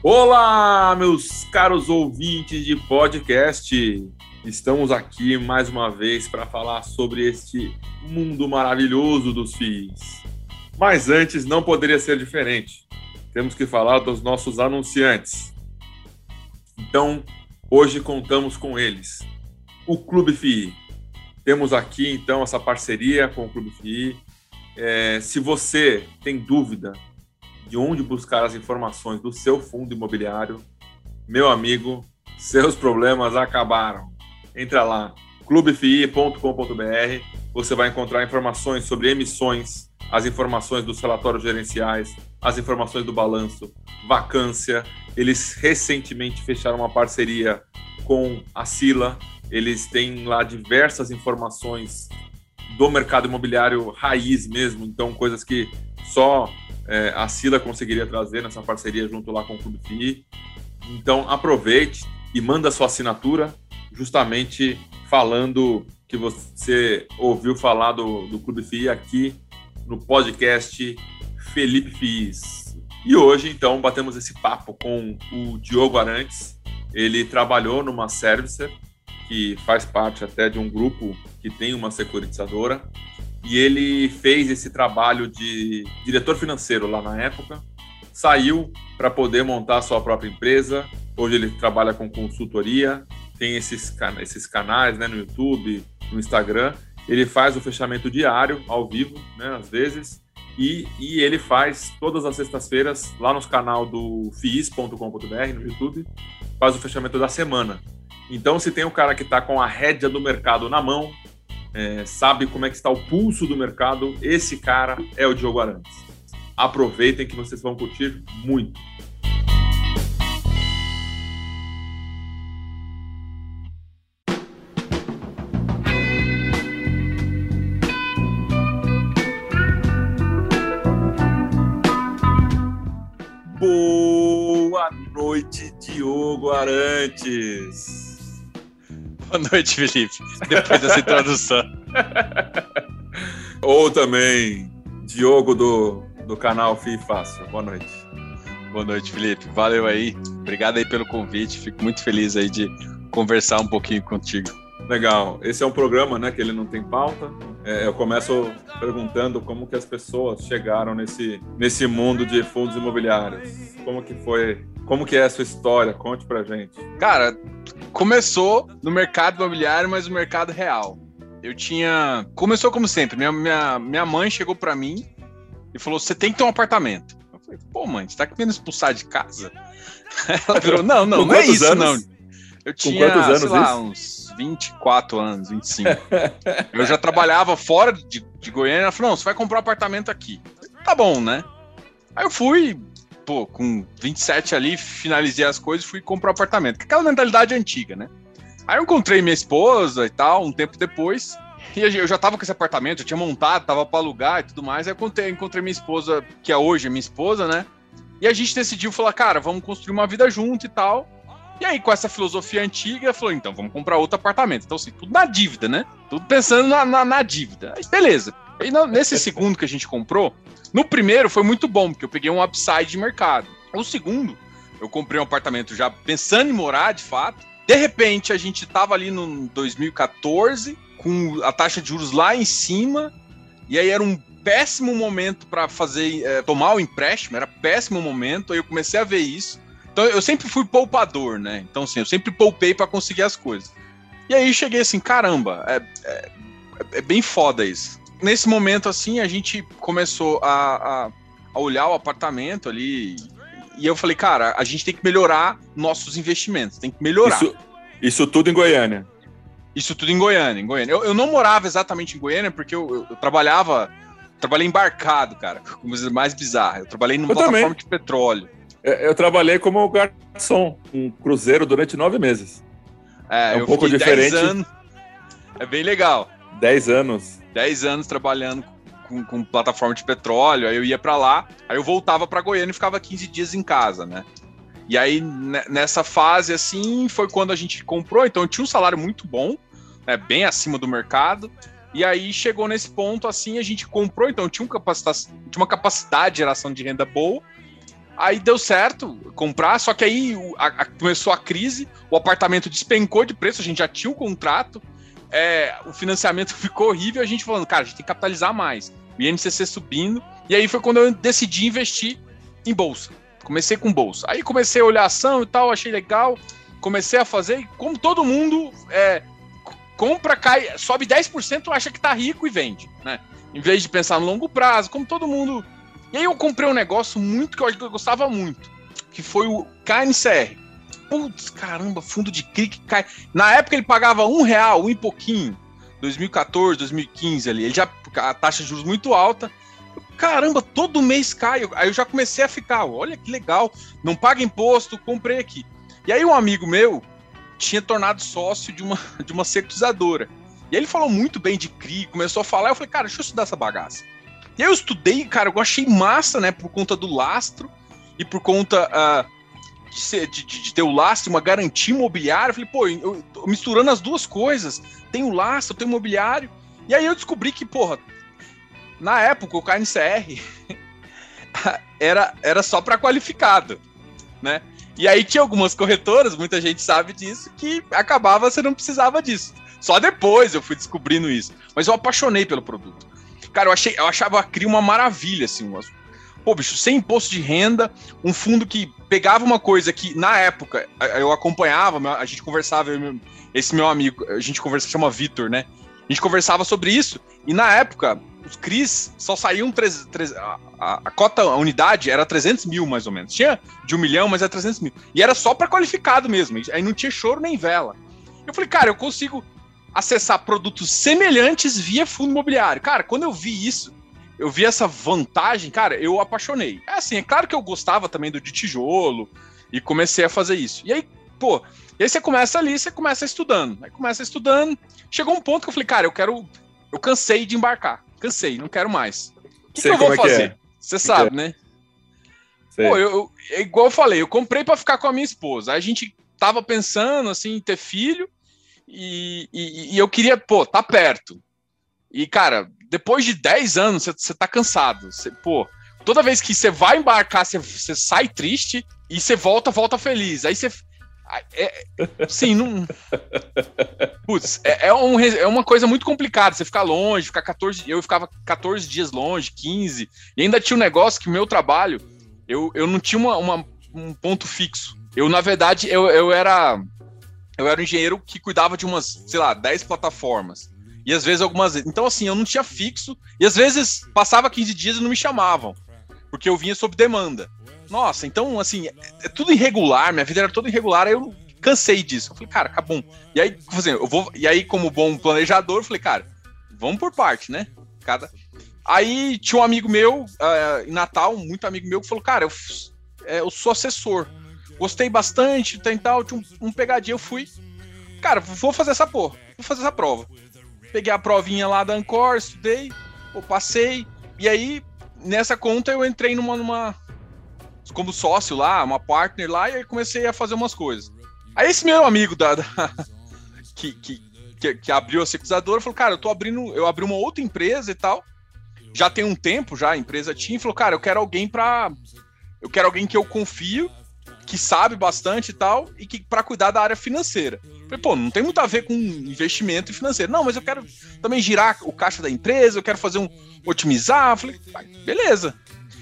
Olá, meus caros ouvintes de podcast. Estamos aqui mais uma vez para falar sobre este mundo maravilhoso dos FIIs. Mas antes não poderia ser diferente. Temos que falar dos nossos anunciantes. Então, hoje contamos com eles. O Clube FII. Temos aqui então essa parceria com o Clube FII. É, se você tem dúvida de onde buscar as informações do seu fundo imobiliário, meu amigo, seus problemas acabaram. Entra lá, clubefii.com.br, você vai encontrar informações sobre emissões, as informações dos relatórios gerenciais, as informações do balanço, vacância. Eles recentemente fecharam uma parceria com a Sila. Eles têm lá diversas informações do mercado imobiliário raiz mesmo, então coisas que só é, a Sila conseguiria trazer nessa parceria junto lá com o Clube FI. Então aproveite e manda sua assinatura, justamente falando que você ouviu falar do, do Clube FI aqui no podcast Felipe Fiz. E hoje, então, batemos esse papo com o Diogo Arantes. Ele trabalhou numa servicer, que faz parte até de um grupo que tem uma securitizadora e ele fez esse trabalho de diretor financeiro lá na época, saiu para poder montar a sua própria empresa. Hoje ele trabalha com consultoria, tem esses, esses canais né, no YouTube, no Instagram. Ele faz o fechamento diário, ao vivo, né, às vezes, e, e ele faz todas as sextas-feiras lá no canal do fiis.com.br, no YouTube, faz o fechamento da semana. Então, se tem um cara que está com a rédea do mercado na mão, é, sabe como é que está o pulso do mercado, esse cara é o Diogo Arantes. Aproveitem que vocês vão curtir muito. Boa noite, Diogo Arantes. Boa noite, Felipe. Depois dessa introdução. Ou também Diogo do, do canal FI Fácil. Boa noite. Boa noite, Felipe. Valeu aí. Obrigado aí pelo convite. Fico muito feliz aí de conversar um pouquinho contigo. Legal. Esse é um programa, né, que ele não tem pauta. É, eu começo perguntando como que as pessoas chegaram nesse, nesse mundo de fundos imobiliários. Como que foi como que é a sua história? Conte pra gente. Cara, começou no mercado imobiliário, mas no mercado real. Eu tinha. Começou como sempre. Minha, minha, minha mãe chegou para mim e falou: Você tem que ter um apartamento. Eu falei: Pô, mãe, você tá querendo expulsar de casa? Ela virou: Não, não, não é isso, anos? não. Eu tinha, Com anos sei lá, uns 24 anos, 25. eu já trabalhava fora de, de Goiânia. Ela falou: Não, você vai comprar um apartamento aqui. Tá bom, né? Aí eu fui, pô, com 27 ali, finalizei as coisas e fui comprar um apartamento. Aquela mentalidade antiga, né? Aí eu encontrei minha esposa e tal, um tempo depois. E eu já tava com esse apartamento, eu tinha montado, tava para alugar e tudo mais. Aí eu encontrei, encontrei minha esposa, que é hoje minha esposa, né? E a gente decidiu falar, cara, vamos construir uma vida junto e tal. E aí, com essa filosofia antiga, falou, então, vamos comprar outro apartamento. Então, assim, tudo na dívida, né? Tudo pensando na, na, na dívida. Beleza. E nesse segundo que a gente comprou, no primeiro foi muito bom, porque eu peguei um upside de mercado. O segundo, eu comprei um apartamento já pensando em morar, de fato. De repente, a gente tava ali no 2014, com a taxa de juros lá em cima, e aí era um péssimo momento para fazer, é, tomar o empréstimo, era péssimo momento, aí eu comecei a ver isso. Então eu sempre fui poupador, né? Então, assim, eu sempre poupei para conseguir as coisas. E aí cheguei assim, caramba, é, é, é bem foda isso nesse momento, assim, a gente começou a, a, a, olhar o apartamento ali. E eu falei, cara, a gente tem que melhorar nossos investimentos, tem que melhorar. Isso, isso tudo em Goiânia. Isso tudo em Goiânia, em Goiânia. Eu, eu não morava exatamente em Goiânia, porque eu, eu, eu trabalhava. Trabalhei embarcado, cara, coisa mais bizarra. Eu trabalhei numa plataforma também. de petróleo. É, eu trabalhei como garçom, um cruzeiro durante nove meses. É, é um pouco diferente. Anos. É bem legal. Dez anos 10 anos trabalhando com, com plataforma de petróleo, aí eu ia para lá, aí eu voltava para Goiânia e ficava 15 dias em casa, né? E aí, nessa fase, assim, foi quando a gente comprou, então eu tinha um salário muito bom, né, bem acima do mercado, e aí chegou nesse ponto, assim, a gente comprou, então tinha, um tinha uma capacidade de geração de renda boa, Aí deu certo comprar, só que aí a, a, começou a crise, o apartamento despencou de preço, a gente já tinha um contrato, é, o financiamento ficou horrível, a gente falando, cara, a gente tem que capitalizar mais. O INCC subindo, e aí foi quando eu decidi investir em bolsa. Comecei com bolsa. Aí comecei a olhar ação e tal, achei legal, comecei a fazer, e como todo mundo é, compra, cai, sobe 10%, acha que tá rico e vende, né? Em vez de pensar no longo prazo, como todo mundo e aí eu comprei um negócio muito que eu, gostava muito, que foi o KNCR. Putz, caramba, fundo de clique cai. Na época ele pagava um real, um e pouquinho. 2014, 2015 ali. Ele já a taxa de juros muito alta. Caramba, todo mês cai. Aí eu já comecei a ficar, olha que legal, não paga imposto, comprei aqui. E aí um amigo meu tinha tornado sócio de uma, de uma securitizadora. E ele falou muito bem de CRI, começou a falar, eu falei, cara, deixa eu estudar essa bagaça. E aí eu estudei, cara, eu achei massa, né? Por conta do lastro e por conta uh, de, ser, de, de, ter o lastro, uma garantia imobiliária. Eu falei, pô, eu, misturando as duas coisas, tem o lastro, tem o imobiliário. E aí eu descobri que, porra, na época o KNCR era, era só para qualificado, né? E aí tinha algumas corretoras, muita gente sabe disso, que acabava você não precisava disso. Só depois eu fui descobrindo isso. Mas eu apaixonei pelo produto. Cara, eu, achei, eu achava a CRI uma maravilha, assim. Uma... Pô, bicho, sem imposto de renda, um fundo que pegava uma coisa que, na época, eu acompanhava, a gente conversava, esse meu amigo, a gente conversa, chama Vitor, né? A gente conversava sobre isso, e na época, os CRIs só saíam. Três, três, a, a, a, cota, a unidade era 300 mil, mais ou menos. Tinha de um milhão, mas era 300 mil. E era só para qualificado mesmo. Aí não tinha choro nem vela. Eu falei, cara, eu consigo acessar produtos semelhantes via fundo imobiliário. Cara, quando eu vi isso, eu vi essa vantagem, cara, eu apaixonei. É assim, é claro que eu gostava também do de tijolo e comecei a fazer isso. E aí, pô, e aí você começa ali, você começa estudando. Aí começa estudando. Chegou um ponto que eu falei, cara, eu quero. Eu cansei de embarcar. Cansei, não quero mais. O que, que eu vou é fazer? É. Você sabe, é. né? Sei. Pô, eu, eu, é igual eu falei, eu comprei para ficar com a minha esposa. Aí a gente tava pensando assim em ter filho. E, e, e, eu queria, pô, tá perto. E, cara, depois de 10 anos, você tá cansado. Cê, pô, toda vez que você vai embarcar, você sai triste e você volta, volta feliz. Aí você. É, sim, não. Putz, é, é, um, é uma coisa muito complicada. Você ficar longe, ficar 14. Eu ficava 14 dias longe, 15. E ainda tinha um negócio que o meu trabalho, eu, eu não tinha uma, uma um ponto fixo. Eu, na verdade, eu, eu era eu era um engenheiro que cuidava de umas, sei lá, 10 plataformas. E às vezes algumas. Então, assim, eu não tinha fixo. E às vezes passava 15 dias e não me chamavam. Porque eu vinha sob demanda. Nossa, então, assim, é, é tudo irregular. Minha vida era toda irregular. Aí eu cansei disso. Eu falei, cara, acabou. E aí, assim, eu vou. E aí, como bom planejador, eu falei, cara, vamos por parte, né? Cada. Aí tinha um amigo meu, uh, em Natal, muito amigo meu, que falou, cara, eu, é, eu sou assessor. Gostei bastante, tem tal, tinha um, um pegadinho, eu fui. Cara, vou fazer essa porra, vou fazer essa prova. Peguei a provinha lá da Ancor, estudei, eu passei, e aí, nessa conta, eu entrei numa, numa. como sócio lá, uma partner lá, e aí comecei a fazer umas coisas. Aí esse meu amigo da, da que, que, que, que, abriu a securizadora falou, cara, eu tô abrindo, eu abri uma outra empresa e tal. Já tem um tempo já, a empresa tinha, e falou, cara, eu quero alguém pra. Eu quero alguém que eu confio que sabe bastante e tal, e que para cuidar da área financeira. Falei, pô, não tem muito a ver com investimento financeiro. Não, mas eu quero também girar o caixa da empresa, eu quero fazer um otimizar. Falei, beleza.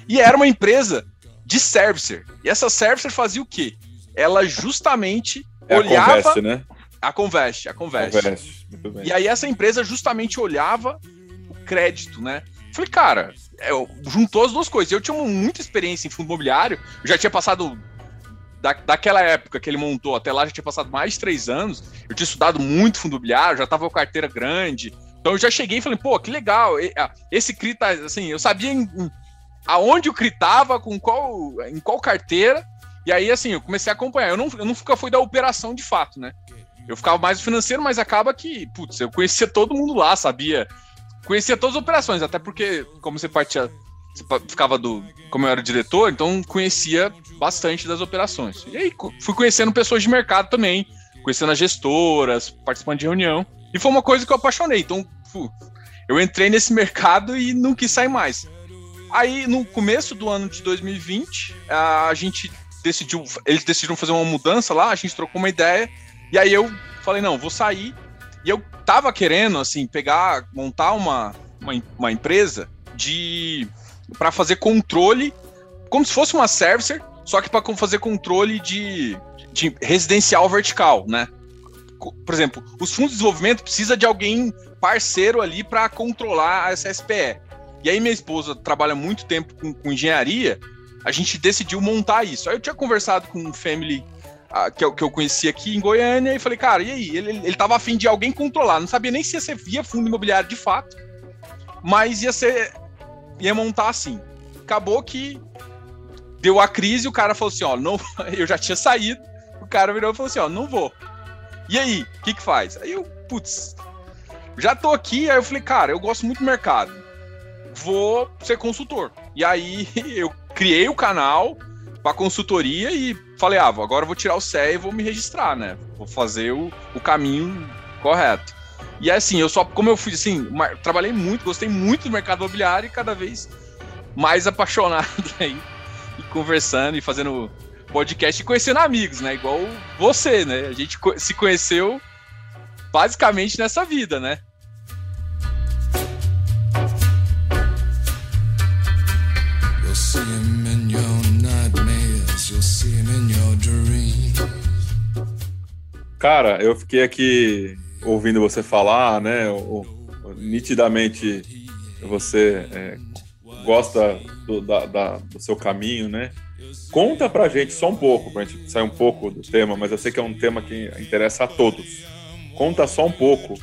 E era uma empresa de servicer. E essa servicer fazia o quê? Ela justamente é olhava a Convest, né? A Convest, a Convest. Convest. E aí essa empresa justamente olhava o crédito, né? Falei, cara, juntou as duas coisas. Eu tinha muita experiência em fundo imobiliário, eu já tinha passado da, daquela época que ele montou até lá, já tinha passado mais de três anos. Eu tinha estudado muito fundo imobiliário, já tava com carteira grande. Então eu já cheguei e falei, pô, que legal. Esse CRI tá, assim, eu sabia em, em, aonde o CRI tava, com qual, em qual carteira. E aí, assim, eu comecei a acompanhar. Eu, não, eu nunca fui da operação de fato, né? Eu ficava mais financeiro, mas acaba que, putz, eu conhecia todo mundo lá, sabia. Conhecia todas as operações, até porque, como você partia ficava do. Como eu era diretor, então conhecia bastante das operações. E aí fui conhecendo pessoas de mercado também, conhecendo as gestoras, participando de reunião. E foi uma coisa que eu apaixonei. Então, eu entrei nesse mercado e não quis sair mais. Aí, no começo do ano de 2020, a gente decidiu, eles decidiram fazer uma mudança lá, a gente trocou uma ideia, e aí eu falei, não, vou sair. E eu tava querendo, assim, pegar, montar uma, uma, uma empresa de para fazer controle, como se fosse uma servicer, só que para fazer controle de, de residencial vertical, né? Por exemplo, os fundos de desenvolvimento precisa de alguém parceiro ali para controlar essa SPE. E aí minha esposa trabalha muito tempo com, com, engenharia, a gente decidiu montar isso. Aí eu tinha conversado com um family uh, que, eu, que eu conheci aqui em Goiânia e falei, cara, e aí? Ele, ele tava afim de alguém controlar, não sabia nem se ia ser via fundo imobiliário de fato, mas ia ser, ia montar assim. Acabou que deu a crise, o cara falou assim, ó, não, eu já tinha saído, o cara virou e falou assim, ó, não vou. E aí, o que que faz? Aí eu, putz, já tô aqui, aí eu falei, cara, eu gosto muito do mercado, vou ser consultor. E aí eu criei o canal para consultoria e falei, ah, agora eu vou tirar o CE e vou me registrar, né? Vou fazer o, o caminho correto. E assim, eu só, como eu fui assim, trabalhei muito, gostei muito do mercado imobiliário e cada vez mais apaixonado aí e conversando e fazendo podcast e conhecendo amigos, né? Igual você, né? A gente se conheceu basicamente nessa vida, né? Cara, eu fiquei aqui ouvindo você falar, né? O, o, nitidamente você é, gosta do, da, da, do seu caminho, né? Conta pra gente só um pouco, pra gente sair um pouco do tema, mas eu sei que é um tema que interessa a todos. Conta só um pouco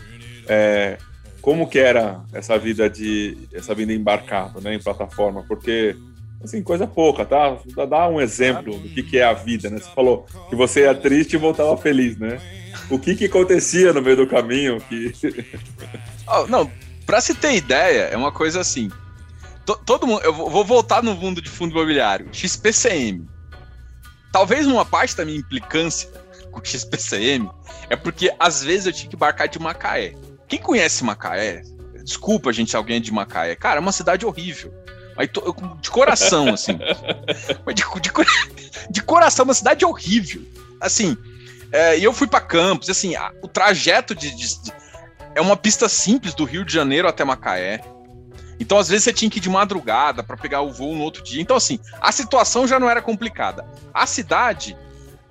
é, como que era essa vida de essa vida embarcado, né, em plataforma, porque assim coisa pouca, tá? Dá um exemplo do que que é a vida, né? Você falou que você ia triste e voltava feliz, né? O que que acontecia no meio do caminho que oh, não, para se ter ideia, é uma coisa assim todo mundo. Eu vou voltar no mundo de fundo imobiliário. XPCM. Talvez uma parte da minha implicância com XPCM é porque às vezes eu tinha que embarcar de Macaé. Quem conhece Macaé, desculpa, gente, se alguém é de Macaé. Cara, é uma cidade horrível. Mas de coração, assim. De, de, de, coração, uma cidade horrível. Assim, é, e eu fui para Campos, assim, a, o trajeto de, de, de, É uma pista simples do Rio de Janeiro até Macaé. Então, às vezes, você tinha que ir de madrugada para pegar o voo no outro dia. Então, assim, a situação já não era complicada. A cidade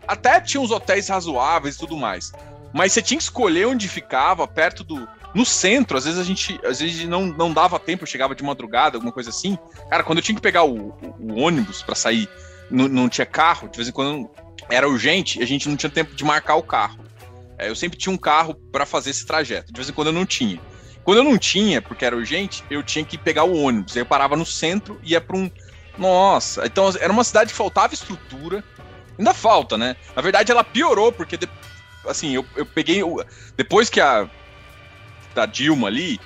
até tinha uns hotéis razoáveis e tudo mais. Mas você tinha que escolher onde ficava, perto do. No centro, às vezes a gente, às vezes não, não dava tempo, eu chegava de madrugada, alguma coisa assim. Cara, quando eu tinha que pegar o, o, o ônibus para sair, não, não tinha carro, de vez em quando era urgente, a gente não tinha tempo de marcar o carro. É, eu sempre tinha um carro para fazer esse trajeto, de vez em quando eu não tinha. Quando eu não tinha, porque era urgente, eu tinha que pegar o ônibus. Eu parava no centro e ia para um. Nossa, então era uma cidade que faltava estrutura. Ainda falta, né? Na verdade, ela piorou, porque assim, eu, eu peguei. Depois que a. Da Dilma ali,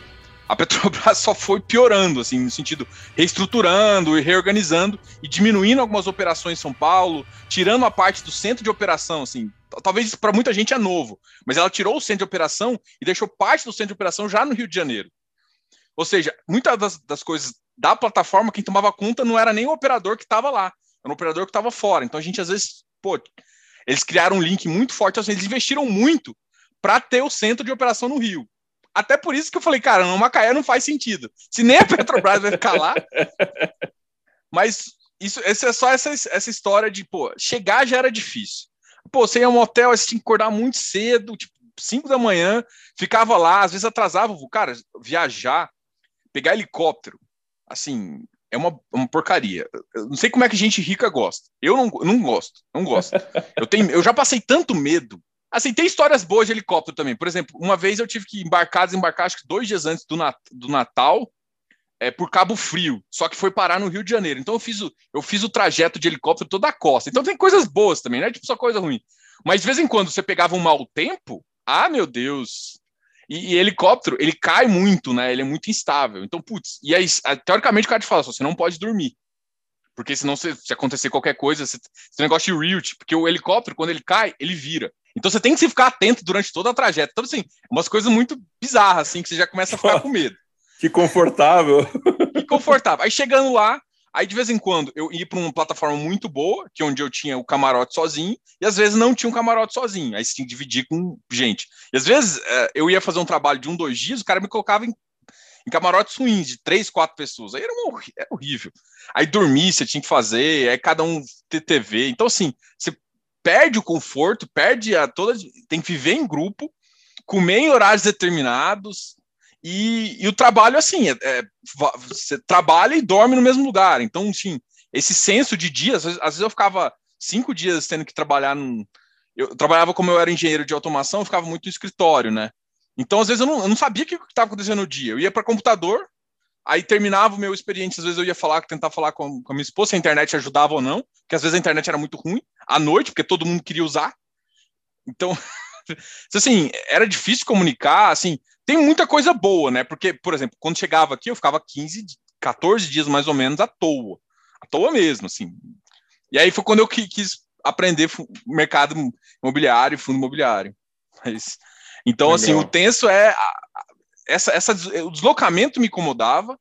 a Petrobras só foi piorando, assim, no sentido reestruturando e reorganizando e diminuindo algumas operações em São Paulo, tirando a parte do centro de operação, assim, talvez para muita gente é novo, mas ela tirou o centro de operação e deixou parte do centro de operação já no Rio de Janeiro. Ou seja, muitas das, das coisas da plataforma, quem tomava conta não era nem o operador que estava lá, era o operador que estava fora. Então a gente às vezes, pô, eles criaram um link muito forte, assim, eles investiram muito para ter o centro de operação no Rio. Até por isso que eu falei, cara, no Macaé não faz sentido. Se nem a Petrobras vai ficar lá. Mas isso, essa é só essa, essa história de, pô, chegar já era difícil. Pô, você ia um hotel, você tinha que acordar muito cedo, tipo, 5 da manhã, ficava lá, às vezes atrasava, cara, viajar, pegar helicóptero, assim, é uma, uma porcaria. Eu não sei como é que gente rica gosta. Eu não, não gosto, não gosto. Eu, tenho, eu já passei tanto medo Assim, tem histórias boas de helicóptero também. Por exemplo, uma vez eu tive que embarcar, desembarcar, acho que dois dias antes do, Nat do Natal, é, por Cabo Frio, só que foi parar no Rio de Janeiro. Então eu fiz o, eu fiz o trajeto de helicóptero toda a costa. Então tem coisas boas também, não é tipo só coisa ruim. Mas de vez em quando você pegava um mau tempo, ah, meu Deus. E, e helicóptero, ele cai muito, né? Ele é muito instável. Então, putz, e aí, teoricamente o cara te fala, você não pode dormir. Porque senão, se, se acontecer qualquer coisa, você, esse negócio de real, porque o helicóptero, quando ele cai, ele vira. Então você tem que se ficar atento durante toda a trajetória. Então, assim, umas coisas muito bizarras, assim, que você já começa a ficar com medo. Que confortável. e confortável. Aí chegando lá, aí de vez em quando eu ia para uma plataforma muito boa, que é onde eu tinha o camarote sozinho, e às vezes não tinha um camarote sozinho. Aí você tinha que dividir com gente. E às vezes é, eu ia fazer um trabalho de um, dois dias, o cara me colocava em, em camarotes ruins, de três, quatro pessoas. Aí era, uma, era horrível. Aí dormir, você tinha que fazer, aí cada um ter TV. Então, assim, você perde o conforto, perde a toda. Tem que viver em grupo, comer em horários determinados. E, e o trabalho, assim, é, é, você trabalha e dorme no mesmo lugar. Então, assim, esse senso de dias, às vezes eu ficava cinco dias tendo que trabalhar num. Eu trabalhava como eu era engenheiro de automação, eu ficava muito no escritório, né? Então, às vezes, eu não, eu não sabia o que estava acontecendo no dia. Eu ia para computador, Aí terminava o meu experiente, às vezes eu ia falar, tentar falar com, com a minha esposa se a internet ajudava ou não, porque às vezes a internet era muito ruim, à noite, porque todo mundo queria usar. Então, assim, era difícil comunicar, assim, tem muita coisa boa, né? Porque, por exemplo, quando chegava aqui, eu ficava 15, 14 dias mais ou menos à toa. À toa mesmo, assim. E aí foi quando eu quis aprender mercado imobiliário, fundo imobiliário. Mas, então, Legal. assim, o tenso é essa, essa, o deslocamento me incomodava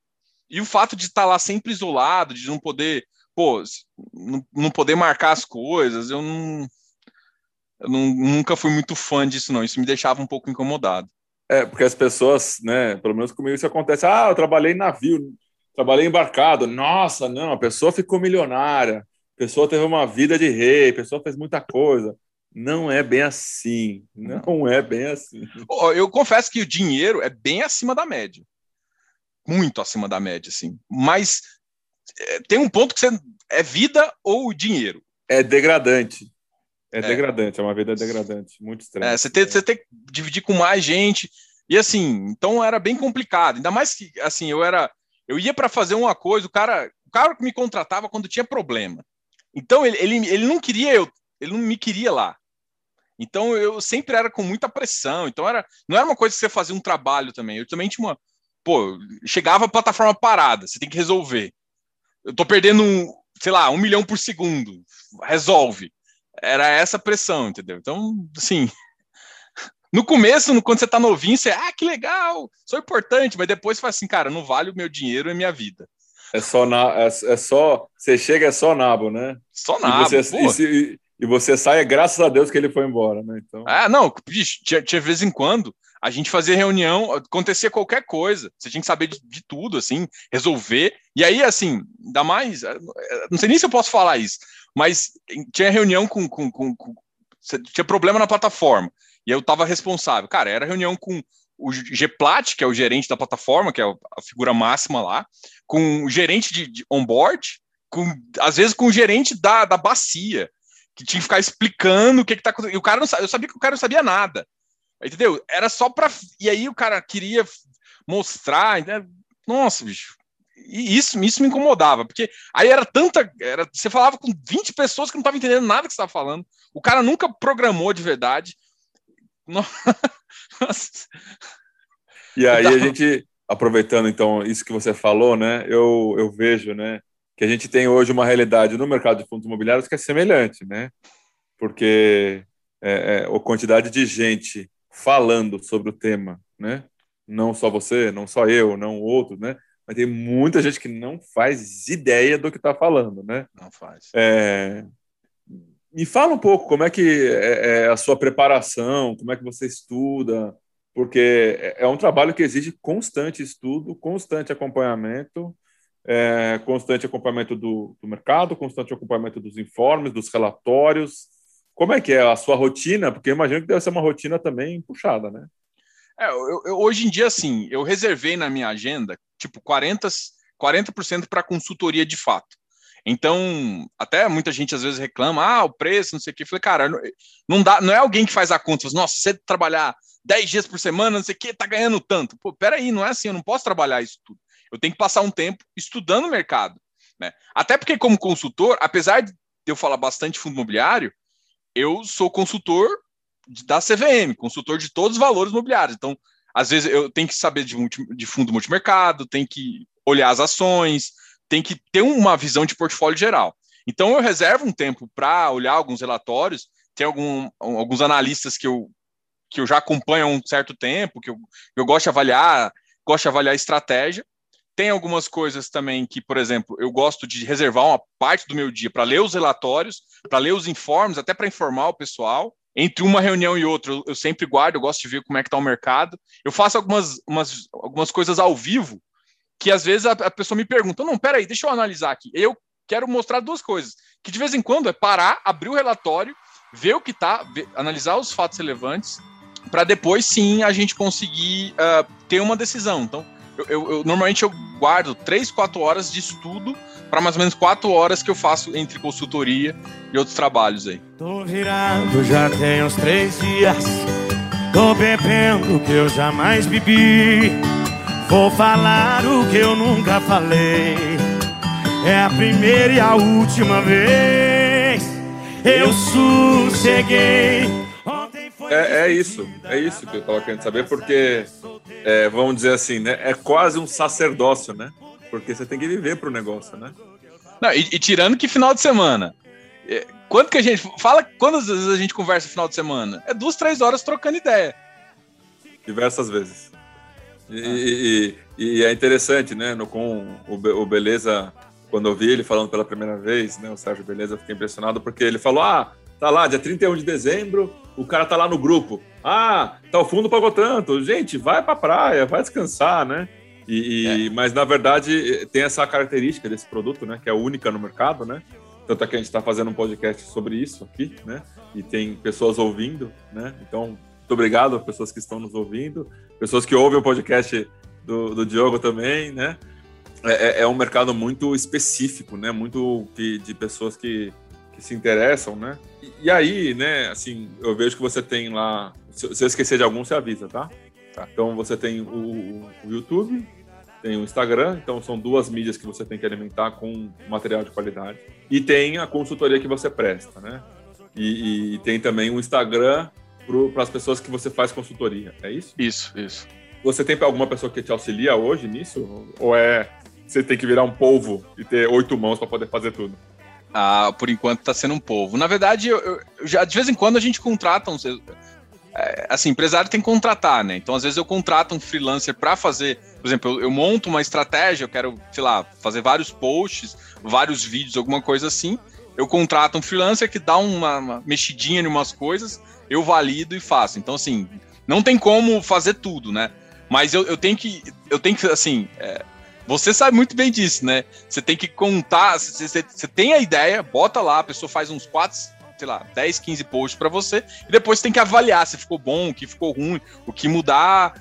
e o fato de estar lá sempre isolado, de não poder, pô, não, não poder marcar as coisas, eu não, eu não, nunca fui muito fã disso, não. Isso me deixava um pouco incomodado. É, porque as pessoas, né, pelo menos comigo isso acontece. Ah, eu trabalhei em navio, trabalhei embarcado. Nossa, não, a pessoa ficou milionária, a pessoa teve uma vida de rei, a pessoa fez muita coisa. Não é bem assim. Não é bem assim. Eu confesso que o dinheiro é bem acima da média. Muito acima da média, assim. Mas é, tem um ponto que você. É vida ou dinheiro? É degradante. É, é. degradante, é uma vida degradante. Muito estranho. É, você, tem, você tem que dividir com mais gente. E assim, então era bem complicado. Ainda mais que, assim, eu era. Eu ia para fazer uma coisa, o cara, o cara que me contratava quando tinha problema. Então ele, ele, ele não queria eu, ele não me queria lá. Então eu sempre era com muita pressão. Então era, não era uma coisa que você fazia um trabalho também. Eu também tinha uma, pô, chegava a plataforma parada, você tem que resolver. Eu tô perdendo, um, sei lá, um milhão por segundo, resolve. Era essa pressão, entendeu? Então, assim, no começo, quando você tá novinho, você, ah, que legal, sou importante, mas depois você fala assim, cara, não vale o meu dinheiro e a minha vida. É só, na, é, é só, você chega, é só nabo, né? Só nabo. E, você, e, e você sai, é graças a Deus que ele foi embora, né? Então... Ah, não, bicho, tinha, tinha vez em quando a gente fazia reunião, acontecia qualquer coisa, você tinha que saber de, de, tudo, assim, resolver. E aí, assim, ainda mais, eh, não sei nem se eu posso falar isso, mas tinha reunião com. com, com, com tinha problema na plataforma, e eu estava responsável. Cara, era reunião com o Gplat, que é o gerente da plataforma, que é a figura máxima lá, com o gerente de, de onboard, com, às vezes com o gerente da, da bacia, que tinha que ficar explicando o que, que tá acontecendo. E o cara não eu sabia que o cara não sabia nada. Entendeu? Era só para. E aí o cara queria mostrar. Né? Nossa, bicho. E isso, isso me incomodava, porque aí era tanta. Era, você falava com 20 pessoas que não estavam entendendo nada que você estava falando. O cara nunca programou de verdade. Nossa. E aí a gente, aproveitando então isso que você falou, né? Eu, eu vejo, né? Que a gente tem hoje uma realidade no mercado de fundos imobiliários que é semelhante, né? Porque é, é, a quantidade de gente falando sobre o tema, né? Não só você, não só eu, não outros, né? Mas tem muita gente que não faz ideia do que está falando, né? Não faz. É... Me fala um pouco como é que é, é a sua preparação, como é que você estuda, porque é, é um trabalho que exige constante estudo, constante acompanhamento é, constante acompanhamento do, do, mercado, constante acompanhamento dos informes, dos relatórios. Como é que é a sua rotina? Porque eu imagino que deve ser uma rotina também puxada, né? É, eu, eu, hoje em dia, assim, eu reservei na minha agenda, tipo, 40%, 40 para consultoria de fato. Então, até muita gente às vezes reclama, ah, o preço, não sei o quê. Eu falei, cara, não, dá, não é alguém que faz a conta, nossa, você trabalhar 10 dias por semana, não sei o quê, tá ganhando tanto. Pô, peraí, não é assim, eu não posso trabalhar isso tudo. Eu tenho que passar um tempo estudando o mercado. Né? Até porque, como consultor, apesar de eu falar bastante fundo imobiliário, eu sou consultor da CVM, consultor de todos os valores imobiliários. Então, às vezes, eu tenho que saber de, multi, de fundo multimercado, tenho que olhar as ações, tem que ter uma visão de portfólio geral. Então, eu reservo um tempo para olhar alguns relatórios. Tem algum, alguns analistas que eu, que eu já acompanho há um certo tempo, que eu, eu gosto de avaliar, gosto de avaliar estratégia. Tem algumas coisas também que, por exemplo, eu gosto de reservar uma parte do meu dia para ler os relatórios, para ler os informes, até para informar o pessoal. Entre uma reunião e outra, eu sempre guardo, eu gosto de ver como é que está o mercado. Eu faço algumas, umas, algumas coisas ao vivo que às vezes a, a pessoa me pergunta: não, peraí, deixa eu analisar aqui. Eu quero mostrar duas coisas. Que de vez em quando é parar, abrir o relatório, ver o que está, analisar os fatos relevantes, para depois sim a gente conseguir uh, ter uma decisão. Então, eu, eu, eu, normalmente eu guardo três, quatro horas de estudo para mais ou menos quatro horas que eu faço entre consultoria e outros trabalhos aí. Tô virado já tem uns três dias. Tô bebendo que eu jamais bebi. Vou falar o que eu nunca falei. É a primeira e a última vez. Eu sosseguei é, é, isso, é isso que eu estava querendo saber, porque, é, vamos dizer assim, né? É quase um sacerdócio, né? Porque você tem que viver para o negócio, né? Não, e, e, tirando que final de semana. É, quanto que a gente. Fala quantas vezes a gente conversa final de semana? É duas, três horas trocando ideia. Diversas vezes. E, e, e é interessante, né? No, com o, o Beleza, quando eu vi ele falando pela primeira vez, né? O Sérgio Beleza, eu fiquei impressionado porque ele falou: ah, tá lá, dia 31 de dezembro, o cara tá lá no grupo. Ah, tá o fundo pagou tanto. Gente, vai pra praia, vai descansar, né? E, e é. Mas, na verdade, tem essa característica desse produto, né? Que é única no mercado, né? Tanto é que a gente está fazendo um podcast sobre isso aqui, né? E tem pessoas ouvindo, né? Então, muito obrigado às pessoas que estão nos ouvindo, pessoas que ouvem o podcast do, do Diogo também, né? É, é, é um mercado muito específico, né? Muito de, de pessoas que que se interessam, né? E, aí, né, assim, eu vejo que você tem lá. Se, se eu esquecer de algum, você avisa, tá? tá. Então você tem o, o, YouTube, tem o Instagram, então são duas mídias que você tem que alimentar com material de qualidade. E tem a consultoria que você presta, né? E, e tem também o Instagram para as pessoas que você faz consultoria, é isso? Isso, isso. Você tem alguma pessoa que te auxilia hoje nisso? Ou é você tem que virar um polvo e ter oito mãos para poder fazer tudo? Ah, por enquanto está sendo um povo. Na verdade, eu, eu, já de vez em quando a gente contrata um. É, assim, empresário tem que contratar, né? Então, às vezes, eu contrato um freelancer para fazer. Por exemplo, eu, eu, monto uma estratégia, eu quero, sei lá, fazer vários posts, vários vídeos, alguma coisa assim. Eu contrato um freelancer que dá uma, uma mexidinha em umas coisas, eu valido e faço. Então, assim, não tem como fazer tudo, né? Mas eu, eu tenho que. Eu tenho que, assim. É, você sabe muito bem disso, né? Você tem que contar, você, você, você tem a ideia, bota lá, a pessoa faz uns 4, sei lá, 10, 15 posts para você, e depois você tem que avaliar se ficou bom, o que ficou ruim, o que mudar,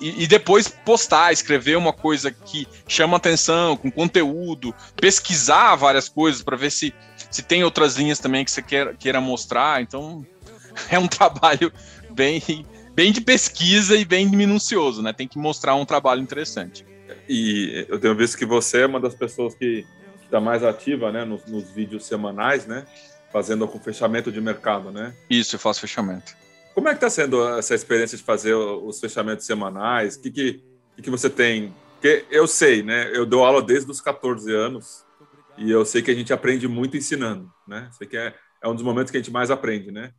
e, e, depois postar, escrever uma coisa que chama atenção, com conteúdo, pesquisar várias coisas para ver se, se tem outras linhas também que você queira, queira mostrar. Então, é um trabalho bem, bem de pesquisa e bem minucioso, né? Tem que mostrar um trabalho interessante. E eu tenho visto que você é uma das pessoas que está mais ativa, né, nos, nos, vídeos semanais, né, fazendo com fechamento de mercado, né? Isso, eu faço fechamento. Como é que está sendo essa experiência de fazer os fechamentos semanais? O que, que, que, você tem? Porque eu sei, né, eu dou aula desde os 14 anos e eu sei que a gente aprende muito ensinando, né? Sei que é, é um dos momentos que a gente mais aprende, né?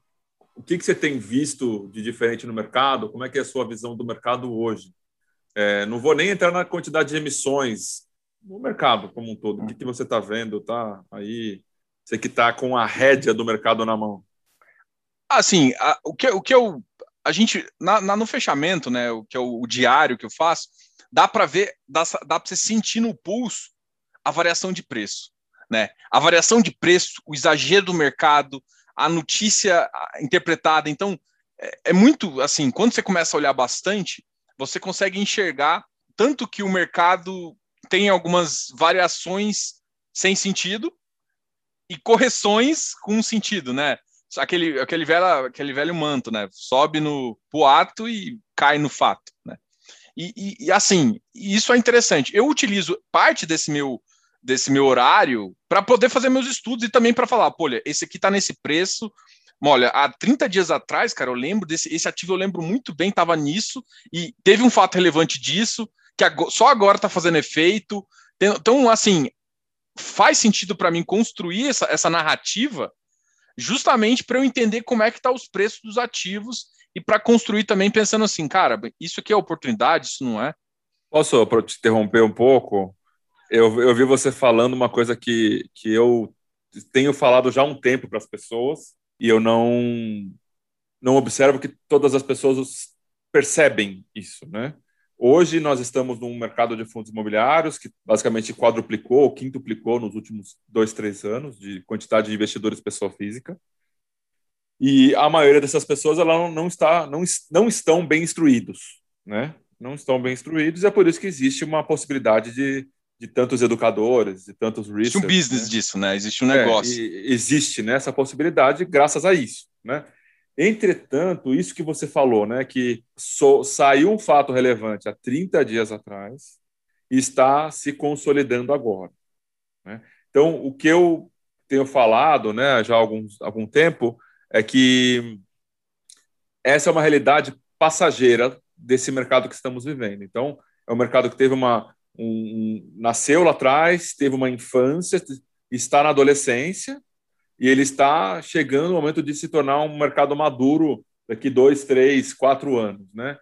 O que, que você tem visto de diferente no mercado? Como é que é a sua visão do mercado hoje? É, não vou nem entrar na quantidade de emissões no mercado como um todo. O que, que você está vendo? Tá aí, você que está com a rédea do mercado na mão. Assim, a, o, que, o que eu. A gente, na, na, no fechamento, né, o que é o, o diário que eu faço, dá para ver, dá, dá para você sentir no pulso a variação de preço. Né? A variação de preço, o exagero do mercado, a notícia interpretada. Então, é, é muito assim, quando você começa a olhar bastante, você consegue enxergar tanto que o mercado tem algumas variações sem sentido e correções com sentido, né? Aquele, aquele, velho, aquele velho manto, né? Sobe no boato e cai no fato, né? E, e, e assim, isso é interessante. Eu utilizo parte desse meu desse meu horário para poder fazer meus estudos e também para falar, olha, esse aqui está nesse preço, Olha, há 30 dias atrás, cara, eu lembro desse esse ativo, eu lembro muito bem, estava nisso, e teve um fato relevante disso, que agora, só agora está fazendo efeito. Então, assim, faz sentido para mim construir essa, essa narrativa justamente para eu entender como é que tá os preços dos ativos e para construir também pensando assim, cara, isso aqui é oportunidade, isso não é. Posso te interromper um pouco? Eu, eu vi você falando uma coisa que, que eu tenho falado já há um tempo para as pessoas e eu não não observo que todas as pessoas percebem isso, né? Hoje nós estamos num mercado de fundos imobiliários que basicamente quadruplicou ou quintuplicou nos últimos dois, três anos de quantidade de investidores pessoa física. E a maioria dessas pessoas ela não, não está não, não estão bem instruídos, né? Não estão bem instruídos e é por isso que existe uma possibilidade de de tantos educadores, de tantos research. Existe um business né? disso, né? Existe um é, negócio. É, existe né, essa possibilidade graças a isso, né? Entretanto, isso que você falou, né, que so, saiu um fato relevante há 30 dias atrás e está se consolidando agora. Né? Então, o que eu tenho falado né, já há algum, algum tempo é que essa é uma realidade passageira desse mercado que estamos vivendo. Então, é um mercado que teve uma, um, nasceu lá atrás, teve uma infância, está na adolescência e ele está chegando no momento de se tornar um mercado maduro daqui dois, três, quatro anos, né?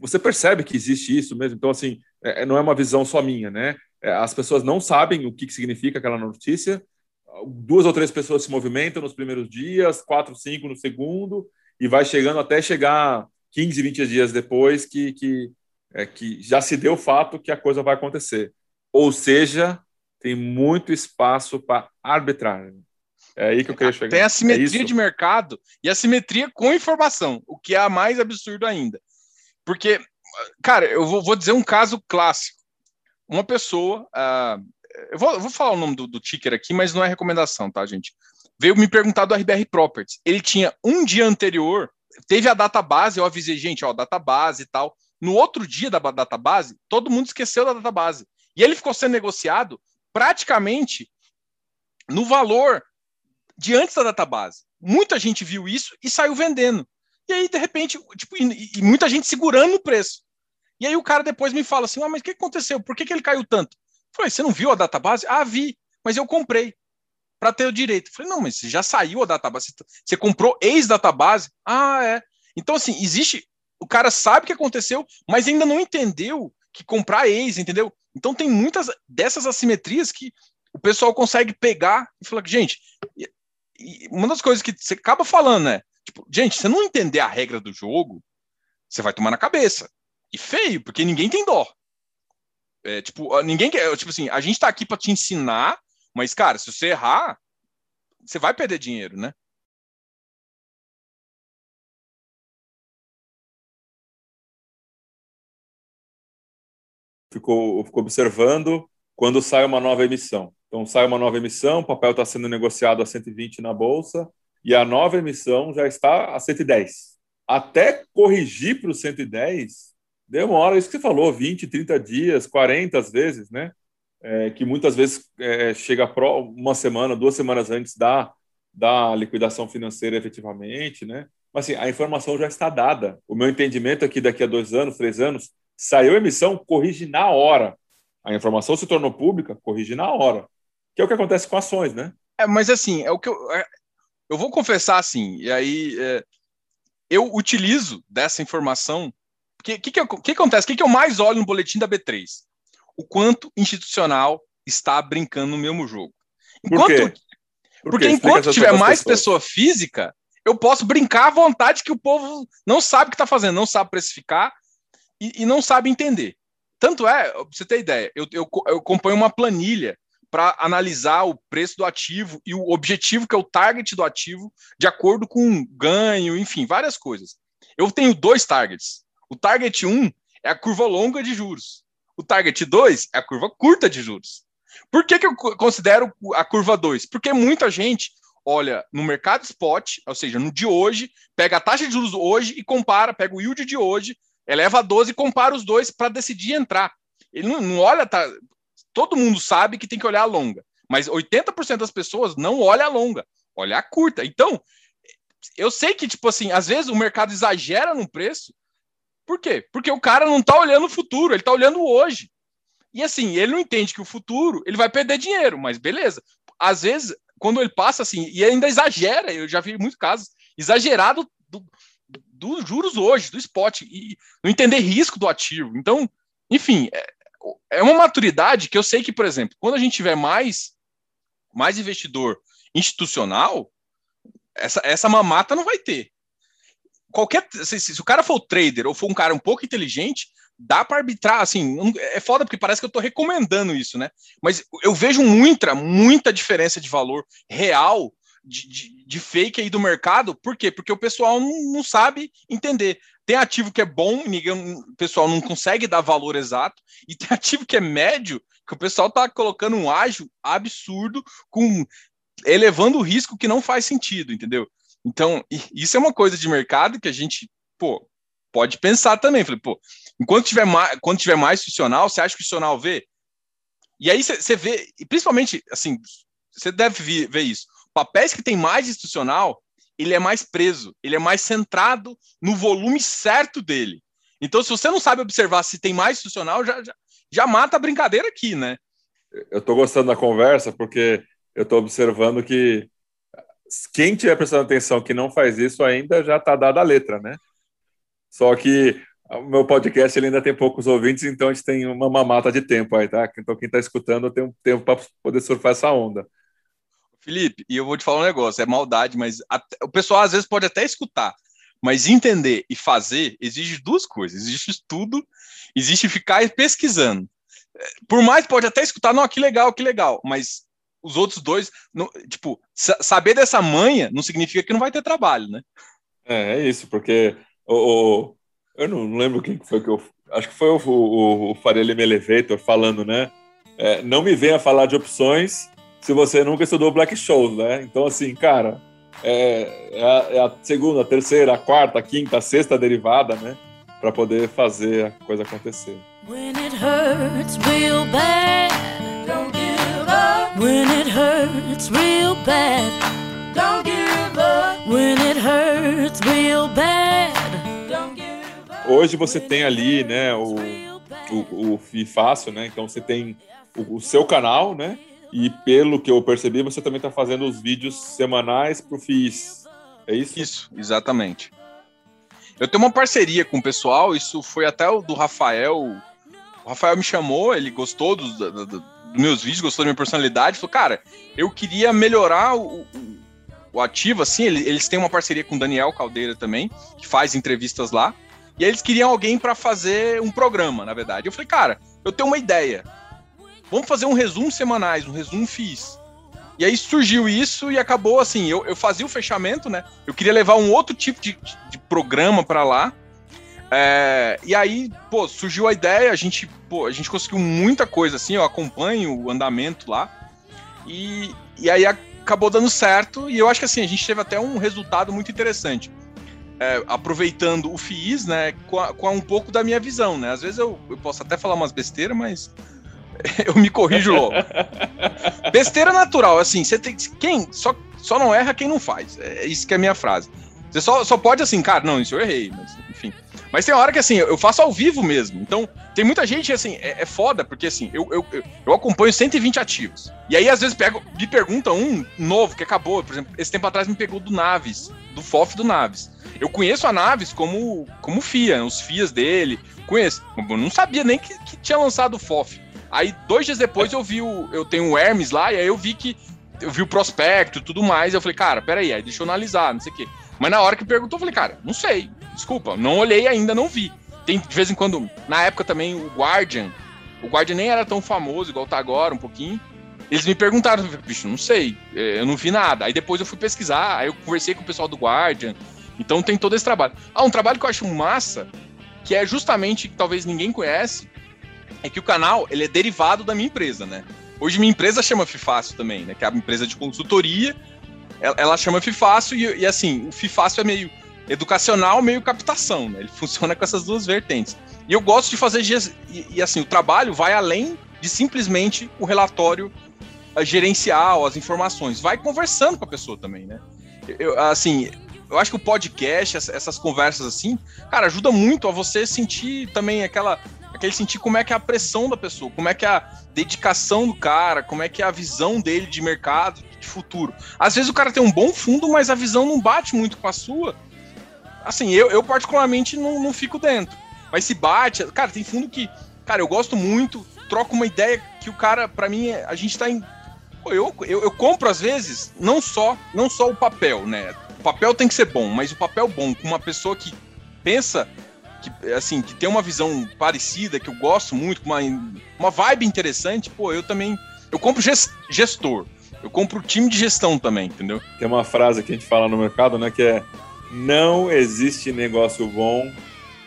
Você percebe que existe isso mesmo? Então, assim, é, não é uma visão só minha, né? É, as pessoas não sabem o que significa aquela notícia. Duas ou três pessoas se movimentam nos primeiros dias, quatro, cinco no segundo, e vai chegando até chegar 15, 20 dias depois que, que é que já se deu o fato que a coisa vai acontecer. Ou seja, tem muito espaço para arbitragem. É aí que eu queria chegar. Tem a simetria é de mercado e a simetria com informação, o que é a mais absurdo ainda. Porque, cara, eu vou, vou dizer um caso clássico. Uma pessoa. Uh, eu, vou, eu, vou, falar o nome do, do ticker aqui, mas não é recomendação, tá, gente? Veio me perguntar do RBR Properties. Ele tinha um dia anterior, teve a database, eu avisei, gente, ó, database e tal. No outro dia da database, todo mundo esqueceu da database. E ele ficou sendo negociado praticamente no valor de antes da database. Muita gente viu isso e saiu vendendo. E aí, de repente, tipo, e, e muita gente segurando o preço. E aí o cara depois me fala assim: ah, mas o que aconteceu? Por que, que ele caiu tanto? Eu falei, você não viu a database? Ah, vi, mas eu comprei para ter o direito. Eu falei, não, mas já saiu a database. Você comprou ex-database? Ah, é. Então, assim, existe o cara sabe o que aconteceu, mas ainda não entendeu que comprar ex, entendeu? Então tem muitas dessas assimetrias que o pessoal consegue pegar e falar que, gente, uma das coisas que você acaba falando, né? Tipo, gente, você não entender a regra do jogo, você vai tomar na cabeça. E feio, porque ninguém tem dó. É, tipo, ninguém quer. Tipo assim, a gente tá aqui para te ensinar, mas, cara, se você errar, você vai perder dinheiro, né? Ficou, ficou observando quando sai uma nova emissão. Então, sai uma nova emissão, o papel está sendo negociado a 120 na bolsa e a nova emissão já está a 110. Até corrigir para o 110, demora, isso que você falou, 20, 30 dias, 40 às vezes, né? É, que muitas vezes é, chega pro, uma semana, duas semanas antes da, da liquidação financeira efetivamente, né? Mas assim, a informação já está dada. O meu entendimento é que daqui a dois anos, três anos, Saiu a emissão, corrige na hora. A informação se tornou pública, corrige na hora. Que é o que acontece com ações, né? É, mas assim, é o que eu. É, eu vou confessar assim, e aí é, eu utilizo dessa informação. O que, que, que, que, acontece? O que, que eu mais olho no boletim da B3? O quanto institucional está brincando no mesmo jogo. Enquanto, Por quê? Por porque enquanto tiver mais pessoa física, eu posso brincar à vontade que o povo não sabe o que está fazendo, não sabe precificar, e, e não sabe entender. Tanto é, pra você ter ideia, eu, eu, eu uma planilha para analisar o preço do ativo e o objetivo, que é o target do ativo, de acordo com ganho, enfim, várias coisas. Eu tenho dois targets. O target 1 é a curva longa de juros. O target 2 é a curva curta de juros. Por que, que eu considero a curva 2? Porque muita gente olha no mercado spot, ou seja, no de hoje, pega a taxa de juros hoje e compara, pega o yield de hoje eleva a 12 e compara os dois para decidir entrar. Ele não, não, olha, tá, todo mundo sabe que tem que olhar a longa, mas 80% das pessoas não olha a longa, olha a curta. Então, eu sei que, tipo assim, às vezes o mercado exagera no preço. Por quê? Porque o cara não está olhando o futuro, ele está olhando hoje. E assim, ele não entende que o futuro ele vai perder dinheiro, mas beleza. Às vezes, quando ele passa assim, e ainda exagera, eu já vi muitos casos, exagerado do, dos juros hoje, do spot, e não entender risco do ativo. Então, enfim, é, é uma maturidade que eu sei que, por exemplo, quando a gente tiver mais, mais investidor institucional, essa, essa mamata não vai ter. Qualquer, se, se, o cara for trader ou for um cara um pouco inteligente, dá para arbitrar, assim, é foda porque parece que eu estou recomendando isso, né? Mas eu vejo muita, muita diferença de valor real de, de, fake aí do mercado, por quê? Porque o pessoal não, não sabe entender. Tem ativo que é bom, ninguém, o pessoal não consegue dar valor exato, e tem ativo que é médio, que o pessoal tá colocando um ágio absurdo, com elevando o risco que não faz sentido, entendeu? Então, isso é uma coisa de mercado que a gente, pô, pode pensar também. Falei, pô, enquanto tiver mais, quando tiver mais institucional, você acha que o institucional vê? E aí você vê, e principalmente, assim, você deve ver isso. Papéis que tem mais institucional, ele é mais preso, ele é mais centrado no volume certo dele. Então, se você não sabe observar se tem mais institucional, já, já, já mata a brincadeira aqui, né? Eu estou gostando da conversa porque eu estou observando que quem tiver prestando atenção que não faz isso ainda já está dada a letra, né? Só que o meu podcast ele ainda tem poucos ouvintes, então a gente tem uma mamata de tempo aí, tá? Então quem está escutando tem um tempo para poder surfar essa onda. Felipe, e eu vou te falar um negócio, é maldade, mas até, o pessoal às vezes pode até escutar, mas entender e fazer exige duas coisas: existe estudo, existe ficar pesquisando. Por mais pode até escutar, não, que legal, que legal, mas os outros dois, não, tipo, saber dessa manha não significa que não vai ter trabalho, né? É, é isso, porque o, o eu não lembro quem foi que eu. Acho que foi o, o, o Farelli Elevator falando, né? É, não me venha falar de opções se você nunca estudou Black Shows, né? Então, assim, cara, é, é, a, é a segunda, a terceira, a quarta, a quinta, a sexta derivada, né? Para poder fazer a coisa acontecer. When it hurts real bad, don't give up. When it hurts real bad, don't give up. When it hurts real bad, don't give up. Hoje você tem ali, né, o, o, o FIFácil, né? Então você tem o, o seu canal, né? E pelo que eu percebi, você também está fazendo os vídeos semanais para o FIS. É isso? Isso, exatamente. Eu tenho uma parceria com o pessoal, isso foi até o do Rafael. O Rafael me chamou, ele gostou dos, do, do, meus vídeos, gostou da minha personalidade. Falou, cara, eu queria melhorar o, o, o ativo, assim. Eles têm uma parceria com o Daniel Caldeira também, que faz entrevistas lá. E aí eles queriam alguém para fazer um programa, na verdade. Eu falei, cara, eu tenho uma ideia vamos fazer um resumo semanais, um resumo FIS. E aí surgiu isso e acabou assim, eu, eu fazia o fechamento, né? Eu queria levar um outro tipo de, de programa para lá. É, e aí, pô, surgiu a ideia, a gente, pô, a gente conseguiu muita coisa assim, eu acompanho o andamento lá. E, e aí acabou dando certo, e eu acho que assim, a gente teve até um resultado muito interessante. É, aproveitando o FIIs, né, com, a, com um pouco da minha visão, né? Às vezes eu, eu posso até falar umas besteiras, mas eu me corrijo logo. Besteira natural, assim, você tem quem só, só não erra quem não faz. É isso que é a minha frase. Você só, só pode assim, cara, não, isso eu errei, mas enfim. Mas tem hora que assim, eu faço ao vivo mesmo. Então, tem muita gente assim, é, é foda, porque assim, eu, eu, eu acompanho 120 ativos. E aí, às vezes, pego, me pergunta um novo que acabou. Por exemplo, esse tempo atrás me pegou do Naves, do FOF do Naves. Eu conheço a Naves como, como FIA, os FIAs dele, conheço. Eu não sabia nem que, que tinha lançado o FOF. Aí, dois dias depois, eu vi o. Eu tenho o Hermes lá, e aí eu vi que. Eu vi o prospecto tudo mais. Eu falei, cara, peraí, aí deixa eu analisar, não sei o quê. Mas na hora que perguntou, eu falei, cara, não sei. Desculpa, não olhei ainda, não vi. Tem de vez em quando. Na época também, o Guardian. O Guardian nem era tão famoso igual tá agora, um pouquinho. Eles me perguntaram, bicho, não sei, é, eu não vi nada. Aí depois eu fui pesquisar, aí eu conversei com o pessoal do Guardian. Então tem todo esse trabalho. Ah, um trabalho que eu acho massa, que é justamente que talvez ninguém conhece, é que o canal ele é derivado da minha empresa, né? Hoje minha empresa chama Fifácio também, né? Que é a empresa de consultoria. Ela, chama Fifácio e, e, assim, o Fifácio é meio educacional, meio captação, né? Ele funciona com essas duas vertentes. E eu gosto de fazer e, e assim, o trabalho vai além de simplesmente o relatório eh, gerencial, as informações. Vai conversando com a pessoa também, né? Eu, assim, eu acho que o podcast, essas conversas assim, cara, ajuda muito a você sentir também aquela aquele sentir como é que é a pressão da pessoa, como é que é a dedicação do cara, como é que é a visão dele de mercado, de futuro. Às vezes o cara tem um bom fundo, mas a visão não bate muito com a sua. Assim, eu, eu particularmente não, não fico dentro. Mas se bate, cara, tem fundo que cara, eu gosto muito, troco uma ideia que o cara, para mim, a gente tá em. Eu, eu, eu, compro, às vezes, não só, não só o papel, né? O papel tem que ser bom, mas o papel bom com uma pessoa que pensa que, assim, que tem uma visão parecida, que eu gosto muito, uma, uma vibe interessante, pô, eu também. Eu compro gestor. Eu compro time de gestão também, entendeu? Tem uma frase que a gente fala no mercado, né? Que é não existe negócio bom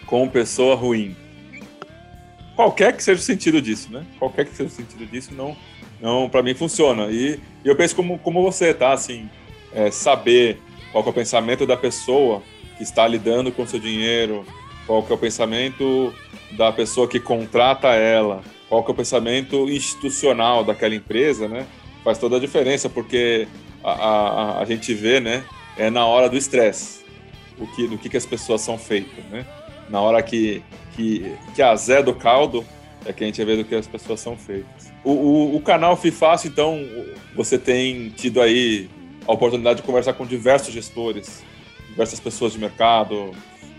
com pessoa ruim. Qualquer que seja o sentido disso, né? Qualquer que seja o sentido disso, não, não para mim funciona. E, e, eu penso como, como você, tá? Assim, é, saber qual é o pensamento da pessoa que está lidando com o seu dinheiro, qual que é o pensamento da pessoa que contrata ela, qual que é o pensamento institucional daquela empresa, né? Faz toda a diferença, porque a, a, a gente vê, né? É na hora do estresse, o que, do que, que as pessoas são feitas, né? Na hora que, que, que a Zé do caldo é que a gente vê do que as pessoas são feitas. O, o, o canal FIFácil, então, você tem tido aí a oportunidade de conversar com diversos gestores, diversas pessoas de mercado,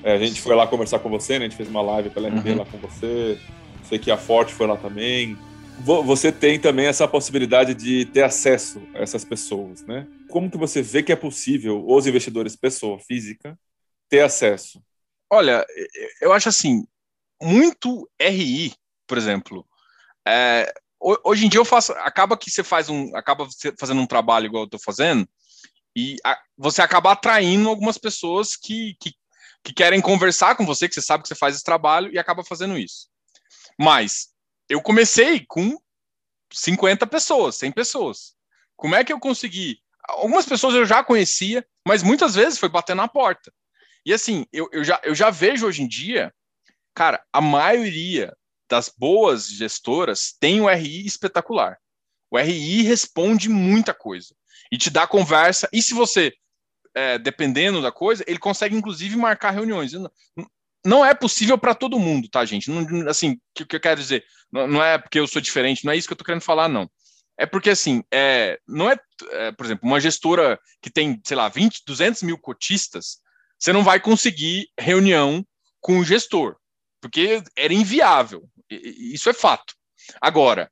é, a gente foi lá conversar com você, né? A gente fez uma live pela MB uhum. lá com você. Sei que a Forte foi lá também. Você tem também essa possibilidade de ter acesso a essas pessoas, né? Como que você vê que é possível os investidores, pessoa física, ter acesso? Olha, eu acho assim, muito RI, por exemplo, é, hoje em dia eu faço, acaba que você faz um, acaba fazendo um trabalho igual eu estou fazendo, e a, você acaba atraindo algumas pessoas que, que que querem conversar com você, que você sabe que você faz esse trabalho e acaba fazendo isso. Mas eu comecei com 50 pessoas, 100 pessoas. Como é que eu consegui? Algumas pessoas eu já conhecia, mas muitas vezes foi bater na porta. E assim, eu, eu, já, eu já vejo hoje em dia, cara, a maioria das boas gestoras tem o RI espetacular. O RI responde muita coisa e te dá conversa. E se você é, dependendo da coisa, ele consegue inclusive marcar reuniões. Não, é possível para todo mundo, tá, gente? Não, assim, o que, eu quero dizer? Não, não, é porque eu sou diferente, não é isso que eu tô querendo falar, não. É porque, assim, é, não é, é, por exemplo, uma gestora que tem, sei lá, 20, 200 mil cotistas, você não vai conseguir reunião com o gestor, porque era inviável. Isso é fato. Agora,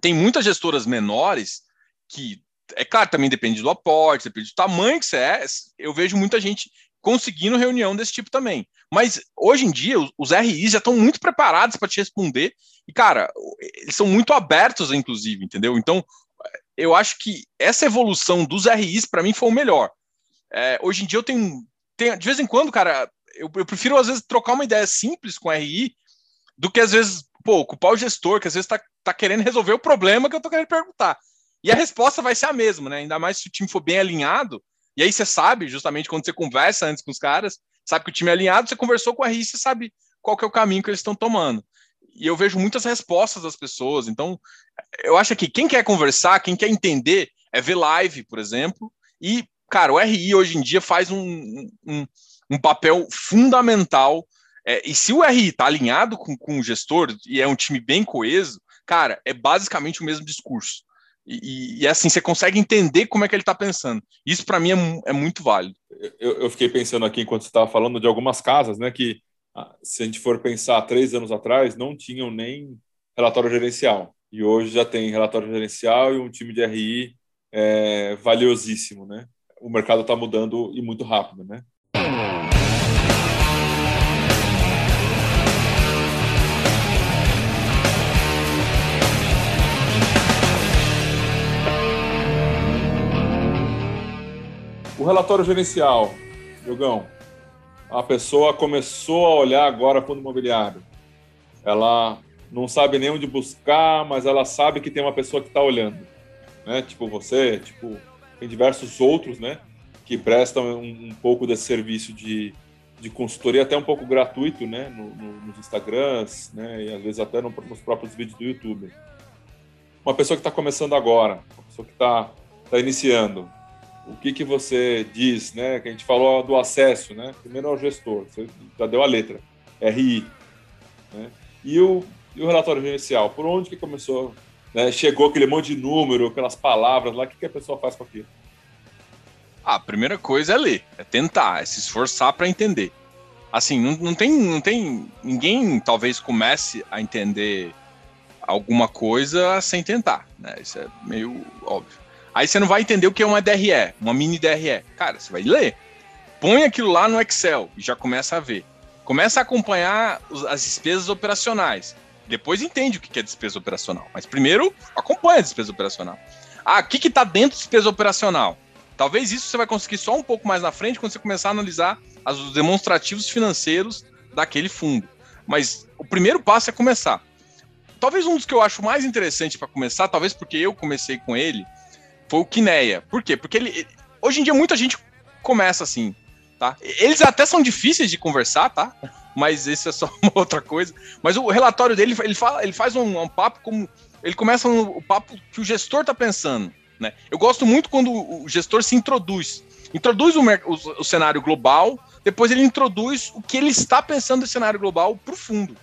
tem muitas gestoras menores que é claro, também depende do aporte, depende do tamanho que você é. Eu vejo muita gente conseguindo reunião desse tipo também. Mas hoje em dia, os RIs já estão muito preparados para te responder. E, cara, eles são muito abertos, inclusive, entendeu? Então, eu acho que essa evolução dos RIs, para mim, foi o melhor. É, hoje em dia, eu tenho, tenho. De vez em quando, cara, eu, eu, prefiro, às vezes, trocar uma ideia simples com RI do que, às vezes, pô, ocupar o gestor, que às vezes está tá querendo resolver o problema que eu estou querendo perguntar. E a resposta vai ser a mesma, né? Ainda mais se o time for bem alinhado. E aí você sabe, justamente quando você conversa antes com os caras, sabe que o time é alinhado, você conversou com a RI, você sabe qual que é o caminho que eles estão tomando. E eu vejo muitas respostas das pessoas. Então, eu acho que quem quer conversar, quem quer entender, é ver live, por exemplo. E, cara, o RI hoje em dia faz um, um, um papel fundamental. É, e se o RI está alinhado com, com o gestor e é um time bem coeso, cara, é basicamente o mesmo discurso. E, e, assim, você consegue entender como é que ele está pensando. Isso, para mim, é, é, muito válido. Eu, eu, fiquei pensando aqui, enquanto você estava falando, de algumas casas, né, que, ah, se a gente for pensar três anos atrás, não tinham nem relatório gerencial. E hoje já tem relatório gerencial e um time de RI é, valiosíssimo, né? O mercado está mudando e muito rápido, né? O relatório gerencial, Jogão, a pessoa começou a olhar agora fundo imobiliário. Ela não sabe nem onde buscar, mas ela sabe que tem uma pessoa que está olhando, né? Tipo você, tipo tem diversos outros, né? Que prestam um, um pouco desse serviço de, de consultoria até um pouco gratuito, né? No, no, nos Instagrams, né? E às vezes até no, nos próprios vídeos do YouTube. Uma pessoa que está começando agora, uma pessoa que está tá iniciando, o que, que você diz, né? Que a gente falou do acesso, né? Primeiro ao gestor, você já deu a letra, RI, né? E o, e o relatório gerencial, por onde que começou? Né? Chegou aquele monte de número, aquelas palavras lá, o que, que a pessoa faz com aquilo? Ah, a primeira coisa é ler, é tentar, é se esforçar para entender. assim, não, não, tem, não tem. Ninguém talvez comece a entender alguma coisa sem tentar, né? Isso é meio óbvio. Aí você não vai entender o que é uma DRE, uma mini DRE. Cara, você vai ler. Põe aquilo lá no Excel e já começa a ver. Começa a acompanhar as despesas operacionais. Depois entende o que é despesa operacional. Mas primeiro, acompanha a despesa operacional. Ah, o que está dentro de despesa operacional? Talvez isso você vai conseguir só um pouco mais na frente quando você começar a analisar os demonstrativos financeiros daquele fundo. Mas o primeiro passo é começar. Talvez um dos que eu acho mais interessante para começar, talvez porque eu comecei com ele, foi o Kineia. Por quê? Porque ele, hoje em dia muita gente começa assim, tá? Eles até são difíceis de conversar, tá? Mas isso é só uma outra coisa. Mas o relatório dele, ele, fala, ele faz um, um papo como. Ele começa no, o papo que o gestor está pensando. Né? Eu gosto muito quando o gestor se introduz. Introduz o, o, o cenário global, depois ele introduz o que ele está pensando no cenário global para o fundo.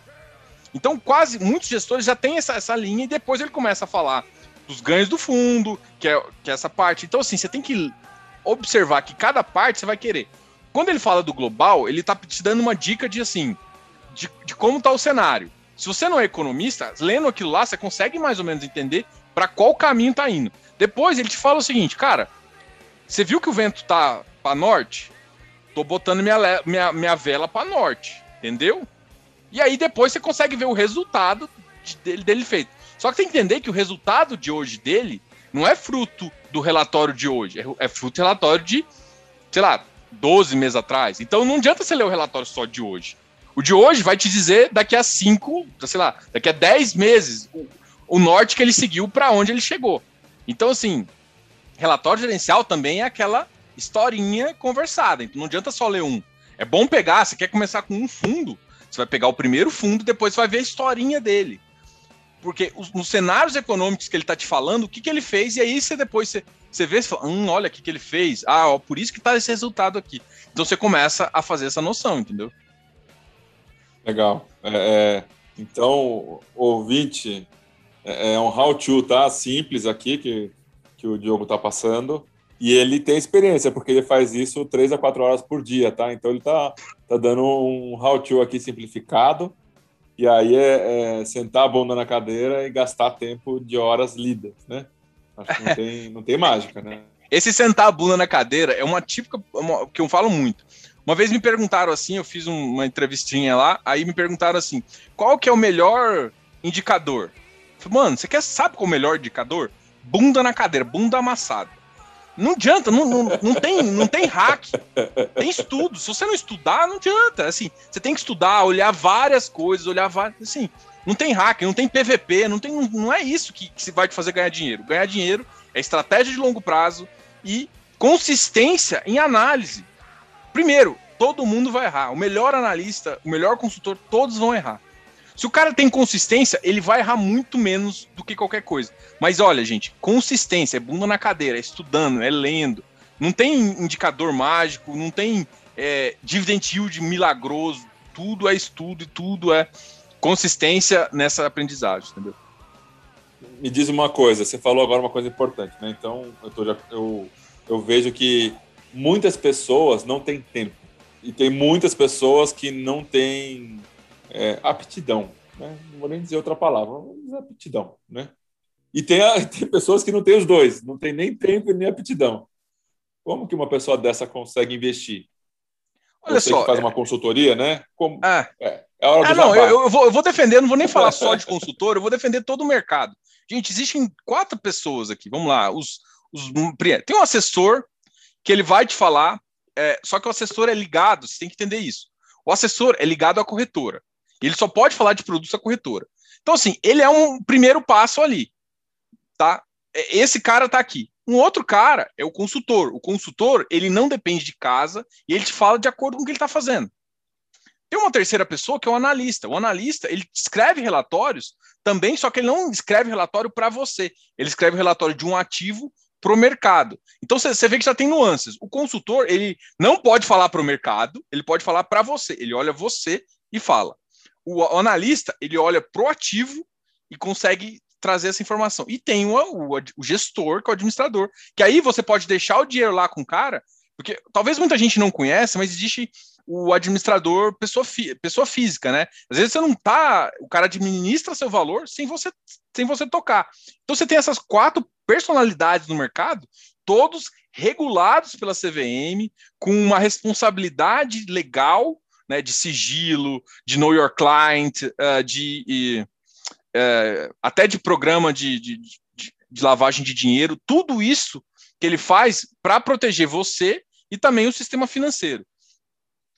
Então, quase muitos gestores já têm essa, essa linha e depois ele começa a falar dos ganhos do fundo, que é, que é essa parte. Então, assim, você tem que observar que cada parte você vai querer. Quando ele fala do global, ele está te dando uma dica de assim, de, de como está o cenário. Se você não é economista, lendo aquilo lá, você consegue mais ou menos entender para qual caminho está indo. Depois ele te fala o seguinte, cara, você viu que o vento tá para norte? Tô botando minha, minha, minha vela para norte, entendeu? E aí depois você consegue ver o resultado dele, dele feito. Só que tem que entender que o resultado de hoje dele não é fruto do relatório de hoje, é, é fruto do relatório de, sei lá, 12 meses atrás. Então não adianta você ler o relatório só de hoje. O de hoje vai te dizer daqui a 5, sei lá, daqui a 10 meses, o, o norte que ele seguiu para onde ele chegou. Então, assim, relatório gerencial também é aquela historinha conversada. Então não adianta só ler um. É bom pegar, você quer começar com um fundo, você vai pegar o primeiro fundo, depois você vai ver a historinha dele. Porque os, nos cenários econômicos que ele está te falando, o que, que ele fez, e aí você depois você, você vê fala, hum, olha o que, que ele fez. Ah, ó, por isso que está esse resultado aqui. Então você começa a fazer essa noção, entendeu? Legal. É, é, então, ouvinte, é, é um how-to, tá? Simples aqui que, que o Diogo está passando. E ele tem experiência, porque ele faz isso três a quatro horas por dia, tá? Então ele tá, tá dando um how-to aqui simplificado. E aí é, é, sentar a bunda na cadeira e gastar tempo de horas lidas, né? Acho que não tem, não tem mágica, né? Esse sentar a bunda na cadeira é uma típica uma, que eu falo muito. Uma vez me perguntaram assim, eu fiz um, uma entrevistinha lá, aí me perguntaram assim, qual que é o melhor indicador? Falei, Mano, você quer sabe qual é o melhor indicador? Bunda na cadeira, bunda amassada. Não adianta, não, não, não, tem, não tem hack. Tem estudo. Se você não estudar, não adianta. Assim, você tem que estudar, olhar várias coisas, olhar várias. Assim, não tem hack, não tem PVP, não, tem, não, é isso que, que vai te fazer ganhar dinheiro. Ganhar dinheiro é estratégia de longo prazo e consistência em análise. Primeiro, todo mundo vai errar. O melhor analista, o melhor consultor, todos vão errar. Se o cara tem consistência, ele vai errar muito menos do que qualquer coisa. Mas olha, gente, consistência, é bunda na cadeira, é estudando, é lendo. Não tem indicador mágico, não tem é, dividend yield milagroso. Tudo é estudo e tudo é consistência nessa aprendizagem, entendeu? Me diz uma coisa, você falou agora uma coisa importante, né? Então, eu, tô já, eu, eu vejo que muitas pessoas não têm tempo. E tem muitas pessoas que não têm é, aptidão. Né? Não vou nem dizer outra palavra, dizer aptidão. Né? E tem, a, tem pessoas que não têm os dois, não tem nem tempo e nem aptidão. Como que uma pessoa dessa consegue investir? Olha Você só, que faz uma consultoria, né? Como, é, é, é hora do ah, não, eu, eu, vou, eu vou defender, não vou nem falar só de consultor, eu vou defender todo o mercado. Gente, existem quatro pessoas aqui, vamos lá. Os, os, tem um assessor que ele vai te falar, é, só que o assessor é ligado, você tem que entender isso. O assessor é ligado à corretora. Ele só pode falar de produtos da corretora. Então, assim, ele é um primeiro passo ali, tá? É, esse cara tá aqui. Um outro cara é o consultor. O consultor, ele não depende de casa e ele te fala de acordo com o que ele está fazendo. Tem uma terceira pessoa que é o analista. O analista, ele escreve relatórios também, só que ele não escreve relatório para você. Ele escreve relatório de um ativo para o mercado. Então você vê que já tem nuances. O consultor, ele não pode falar para o mercado, ele pode falar para você. Ele olha você e fala o analista ele olha pro ativo e consegue trazer essa informação. E tem o, o, o, gestor, que é o administrador, que aí você pode deixar o dinheiro lá com o cara, porque talvez muita gente não conheça, mas existe o administrador pessoa, pessoa física, né? Às vezes você não tá, o cara administra seu valor sem você sem você tocar. Então você tem essas quatro personalidades no mercado, todos regulados pela CVM, com uma responsabilidade legal, né, de sigilo, de know your client, uh, de uh, até de programa de, de, de, de lavagem de dinheiro, tudo isso que ele faz para proteger você e também o sistema financeiro.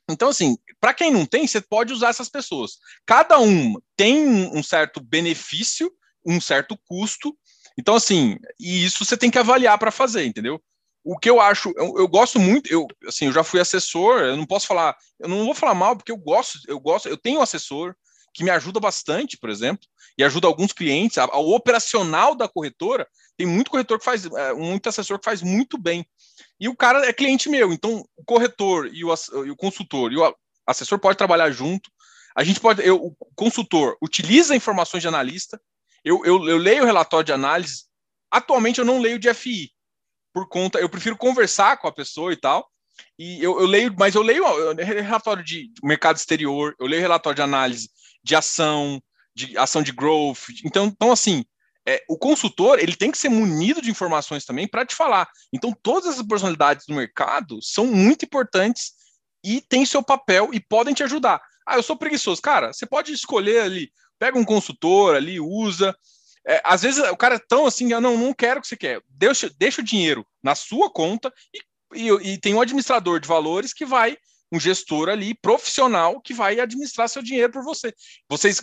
Então, assim, para quem não tem, você pode usar essas pessoas. Cada um tem um certo benefício, um certo custo. Então, assim, e isso você tem que avaliar para fazer, entendeu? O que eu acho, eu, eu, gosto muito, eu assim, eu já fui assessor, eu não posso falar, eu não vou falar mal porque eu gosto, eu gosto, eu tenho um assessor que me ajuda bastante, por exemplo, e ajuda alguns clientes, a, a operacional da corretora, tem muito corretor que faz, é, muito assessor que faz muito bem. E o cara é cliente meu, então o corretor e o, e o consultor e o assessor pode trabalhar junto. A gente pode, eu, o consultor utiliza informações de analista. Eu, eu, eu leio o relatório de análise. Atualmente eu não leio de FI, por conta, eu prefiro conversar com a pessoa e tal. E eu, eu leio, mas eu leio relatório de mercado exterior, eu leio relatório de análise de ação, de ação de growth. Então, então assim, é, o consultor ele tem que ser munido de informações também para te falar. Então, todas essas personalidades do mercado são muito importantes e têm seu papel e podem te ajudar. Ah, eu sou preguiçoso. Cara, você pode escolher ali, pega um consultor ali, usa. É, às vezes o cara é tão assim, eu não, não quero o que você quer. Deixa, deixa o dinheiro na sua conta e, e, e tem um administrador de valores que vai, um gestor ali, profissional, que vai administrar seu dinheiro por você. Vocês,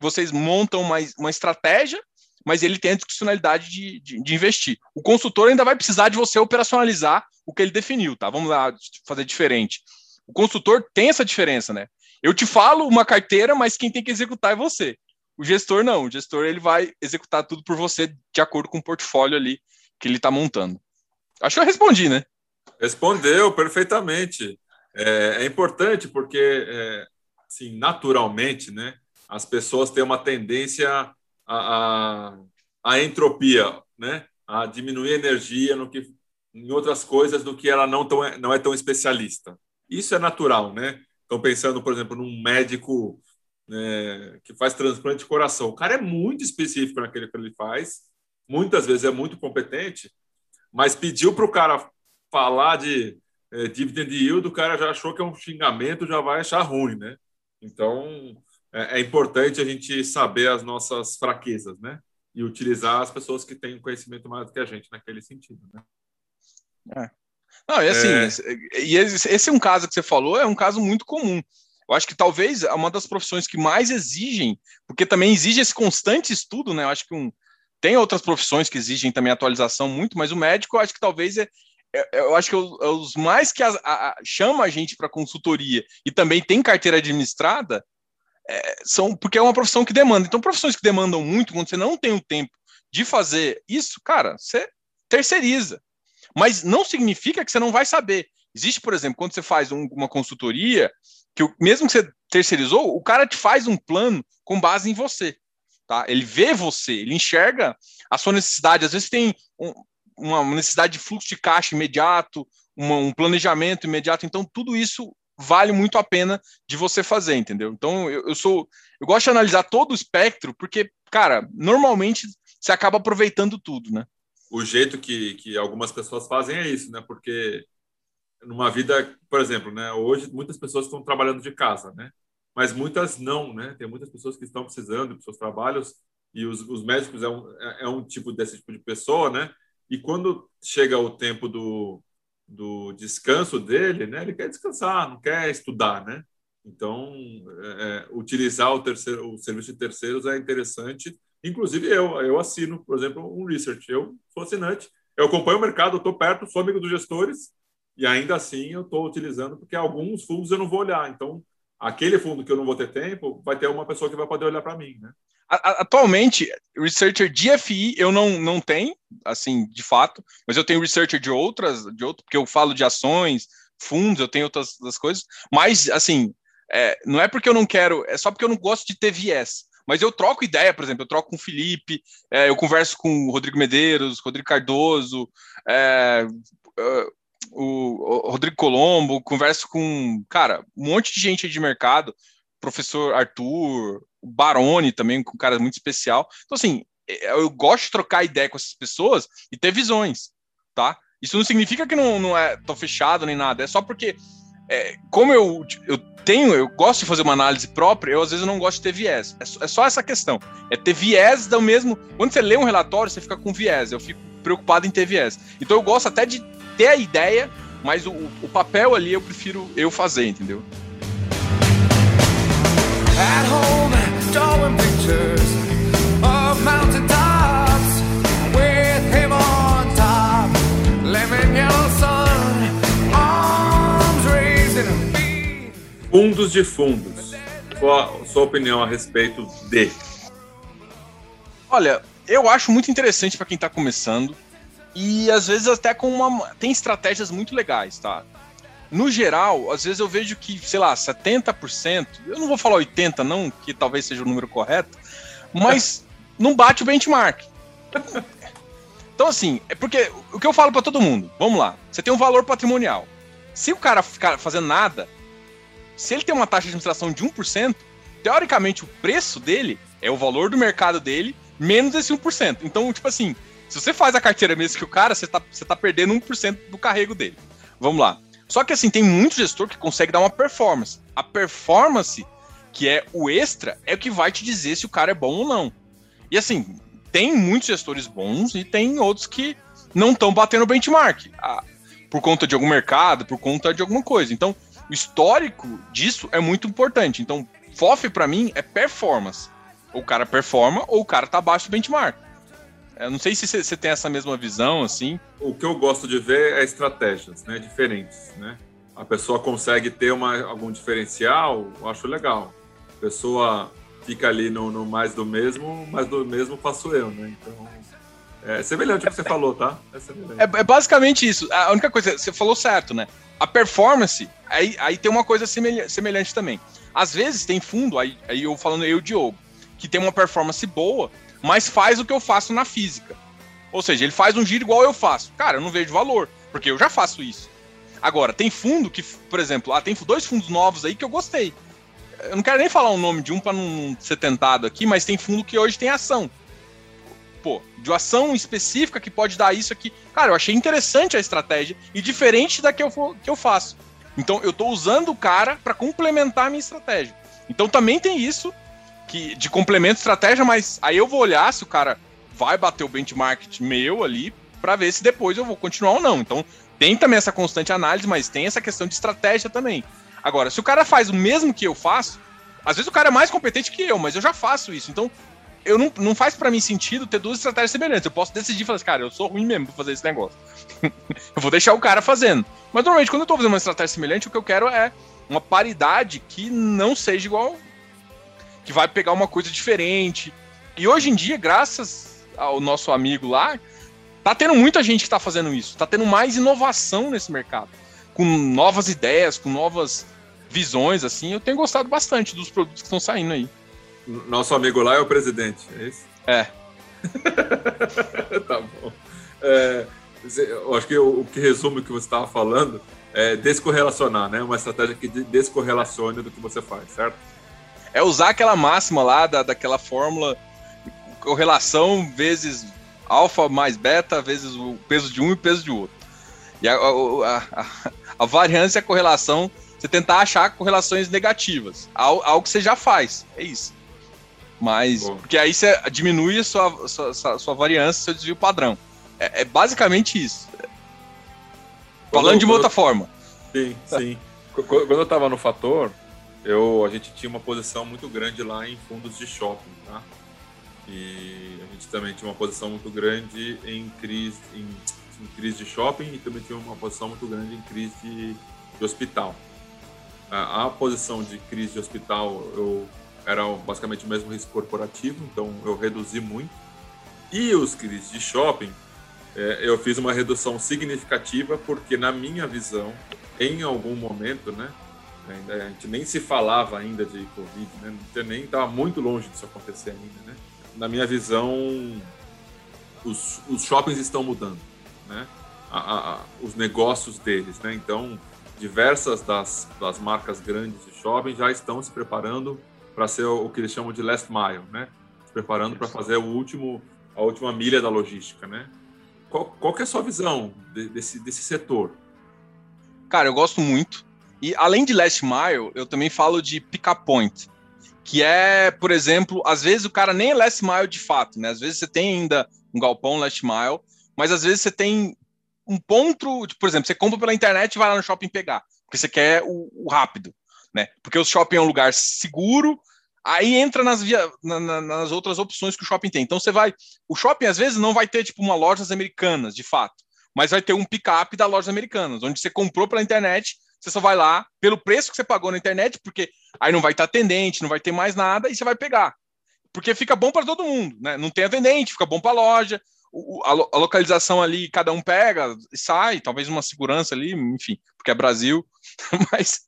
vocês montam uma, uma estratégia mas ele tem a discricionalidade de, de, de, investir. O consultor ainda vai precisar de você operacionalizar o que ele definiu, tá? Vamos lá fazer diferente. O consultor tem essa diferença, né? Eu te falo uma carteira, mas quem tem que executar é você. O gestor não, o gestor ele vai executar tudo por você de acordo com o portfólio ali que ele está montando. Acho que eu respondi, né? Respondeu perfeitamente. É, é importante porque, é, assim, naturalmente, né, as pessoas têm uma tendência a, a, entropia, né? a diminuir a energia no que, em outras coisas do que ela não, tão, não é tão especialista. Isso é natural, né? Então, pensando, por exemplo, num médico né, que faz transplante de coração. O cara é muito específico naquilo que ele faz, muitas vezes é muito competente, mas pediu para o cara falar de é, dividend yield, o cara já achou que é um xingamento, já vai achar ruim, né? Então, é, é importante a gente saber as nossas fraquezas, né? E utilizar as pessoas que têm conhecimento mais do que a gente naquele sentido, né? É. Não, e assim, é... e esse, esse é um caso que você falou, é um caso muito comum. Eu acho que talvez é uma das profissões que mais exigem, porque também exige esse constante estudo, né? Eu acho que um, tem outras profissões que exigem também atualização muito, mas o médico eu acho que talvez é, é eu acho que é, é os mais que a, a, chama a gente para consultoria e também tem carteira administrada, é, são porque é uma profissão que demanda. Então, profissões que demandam muito, quando você não tem o tempo de fazer isso, cara, você terceiriza. Mas não significa que você não vai saber. Existe, por exemplo, quando você faz um, uma consultoria, que mesmo que você terceirizou, o cara te faz um plano com base em você. Tá? Ele vê você, ele enxerga a sua necessidade. Às vezes tem um, uma necessidade de fluxo de caixa imediato, uma, um planejamento imediato. Então, tudo isso vale muito a pena de você fazer, entendeu? Então, eu, eu, sou. Eu gosto de analisar todo o espectro, porque, cara, normalmente você acaba aproveitando tudo, né? O jeito que, que algumas pessoas fazem é isso, né? Porque numa vida, por exemplo, né? Hoje muitas pessoas estão trabalhando de casa, né? Mas muitas não, né? Tem muitas pessoas que estão precisando dos seus trabalhos e os, os médicos é um, é, é um tipo desse tipo de pessoa, né? E quando chega o tempo do, do descanso dele, né? Ele quer descansar, não quer estudar, né? Então, é, é, utilizar o, terceiro, o serviço de terceiros é interessante. Inclusive, eu, eu assino, por exemplo, um research. Eu sou assinante, eu acompanho o mercado, estou perto, sou amigo dos gestores, e ainda assim eu estou utilizando, porque alguns fundos eu não vou olhar. Então, aquele fundo que eu não vou ter tempo, vai ter uma pessoa que vai poder olhar para mim, né? Atualmente, researcher de FI eu não, não tenho, assim, de fato, mas eu tenho researcher de outras, de outro, porque eu falo de ações, fundos, eu tenho outras, outras coisas, mas, assim, é, não é porque eu não quero, é só porque eu não gosto de ter viés. Mas eu troco ideia, por exemplo, eu troco com o Felipe, é, eu converso com o Rodrigo Medeiros, Rodrigo Cardoso, é, o, Rodrigo Colombo, converso com, cara, um monte de gente de mercado, professor Arthur, Barone também, com um cara muito especial. Então, assim, é, eu gosto de trocar ideia com essas pessoas e ter visões, tá? Isso não significa que não, não é tô fechado nem nada, é só porque é, como eu, eu tenho, eu gosto de fazer uma análise própria, eu às vezes não gosto de ter viés. É, é só essa questão. É ter viés do mesmo. Quando você lê um relatório, você fica com viés. Eu fico preocupado em ter viés. Então eu gosto até de ter a ideia, mas o, o papel ali eu prefiro eu fazer, entendeu? At home, drawing pictures of mountain tops with him on top, lemon yellow sun, arms raising Fundos de fundos. Sua, sua opinião a respeito de? Olha, eu acho muito interessante para quem está começando e às vezes até com uma tem estratégias muito legais, tá? No geral, às vezes eu vejo que, sei lá, 70%, eu não vou falar 80 não, que talvez seja o número correto, mas não bate o benchmark. Então assim, é porque o que eu falo para todo mundo, vamos lá, você tem um valor patrimonial. Se o cara ficar fazendo nada, se ele tem uma taxa de administração de 1%, teoricamente o preço dele é o valor do mercado dele menos esse 1%. Então, tipo assim, se você faz a carteira mesmo que o cara, você tá, você tá perdendo 1% do carrego dele. Vamos lá. Só que assim, tem muito gestor que consegue dar uma performance. A performance, que é o extra, é o que vai te dizer se o cara é bom ou não. E assim, tem muitos gestores bons e tem outros que não estão batendo benchmark. Ah, por conta de algum mercado, por conta de alguma coisa. Então, o histórico disso é muito importante. Então, FOF para mim é performance. Ou o cara performa ou o cara tá abaixo do benchmark. Eu não sei se você tem essa mesma visão, assim. O que eu gosto de ver é estratégias, né, diferentes, né? A pessoa consegue ter uma, algum diferencial, eu acho legal. A pessoa fica ali no, no mais do mesmo, mais do mesmo faço eu, né? Então, é semelhante ao que você falou, tá? É, é, é, basicamente isso. A única coisa, você falou certo, né? A performance, aí, aí tem uma coisa semelhante, semelhante também. Às vezes tem fundo, aí, aí eu falando eu, Diogo, que tem uma performance boa, mas faz o que eu faço na física. Ou seja, ele faz um giro igual eu faço. Cara, eu não vejo valor, porque eu já faço isso. Agora, tem fundo que, por exemplo, ah, tem dois fundos novos aí que eu gostei. Eu não quero nem falar o nome de um para não ser tentado aqui, mas tem fundo que hoje tem ação. Pô, de ação específica que pode dar isso aqui. Cara, eu achei interessante a estratégia e diferente da que eu, que eu faço. Então, eu estou usando o cara para complementar a minha estratégia. Então, também tem isso que de complemento estratégia, mas aí eu vou olhar se o cara vai bater o benchmark meu ali para ver se depois eu vou continuar ou não. Então, tem também essa constante análise, mas tem essa questão de estratégia também. Agora, se o cara faz o mesmo que eu faço, às vezes o cara é mais competente que eu, mas eu já faço isso. Então, eu não, não faz para mim sentido ter duas estratégias semelhantes. Eu posso decidir falar assim, cara, eu sou ruim mesmo pra fazer esse negócio. eu vou deixar o cara fazendo. Mas normalmente, quando eu tô fazendo uma estratégia semelhante, o que eu quero é uma paridade que não seja igual que vai pegar uma coisa diferente. E hoje em dia, graças ao nosso amigo lá, tá tendo muita gente que tá fazendo isso. Tá tendo mais inovação nesse mercado. Com novas ideias, com novas visões, assim. Eu tenho gostado bastante dos produtos que estão saindo aí. Nosso amigo lá é o presidente, é isso? É. tá bom. É, eu acho que o, o que resume o que você estava falando é descorrelacionar, né? Uma estratégia que descorrelacione do que você faz, certo? É usar aquela máxima lá da, daquela fórmula correlação vezes alfa mais beta vezes o peso de um e o peso de outro. E a, a, a, a variância e a correlação, você tentar achar correlações negativas, algo que você já faz, é isso. Mas, Bom. porque aí você diminui a sua, sua, sua, variância, seu desvio padrão. É, é basicamente isso. Falando de uma outra forma. Sim, sim. Quando eu estava no Fator, eu, a gente tinha uma posição muito grande lá em fundos de shopping, tá? E a gente também tinha uma posição muito grande em crise, em, em crise de shopping e também tinha uma posição muito grande em crise de, de hospital. A, a, posição de crise de hospital eu era basicamente o mesmo risco corporativo, então eu reduzi muito. E os crises de shopping, é, eu fiz uma redução significativa porque na minha visão, em algum momento, né, Ainda, a gente nem se falava ainda de Covid, né? nem estava muito longe disso acontecer ainda, né? Na minha visão, os, os shoppings estão mudando, né? a, a, os negócios deles, né? Então, diversas das, das marcas grandes de shopping já estão se preparando para ser o, o, que eles chamam de last mile, né? Se preparando para fazer o último, a última milha da logística, né? Qual, qual que é a sua visão de, desse, desse setor? Cara, eu gosto muito. E além de last mile, eu também falo de pick-up point, que é, por exemplo, às vezes o cara nem é last mile de fato, né? Às vezes você tem ainda um galpão last mile, mas às vezes você tem um ponto, por exemplo, você compra pela internet e vai lá no shopping pegar, porque você quer o, o rápido, né? Porque o shopping é um lugar seguro, aí entra nas, via, na, na, nas outras opções que o shopping tem. Então você vai, o shopping às vezes não vai ter tipo uma lojas americanas, de fato, mas vai ter um pick-up da lojas americanas, onde você comprou pela internet, você só vai lá pelo preço que você pagou na internet, porque aí não vai estar atendente, não vai ter mais nada e você vai pegar. Porque fica bom para todo mundo, né? Não tem atendente, fica bom para a loja, a, localização ali, cada um pega sai, talvez uma segurança ali, enfim, porque é Brasil, mas,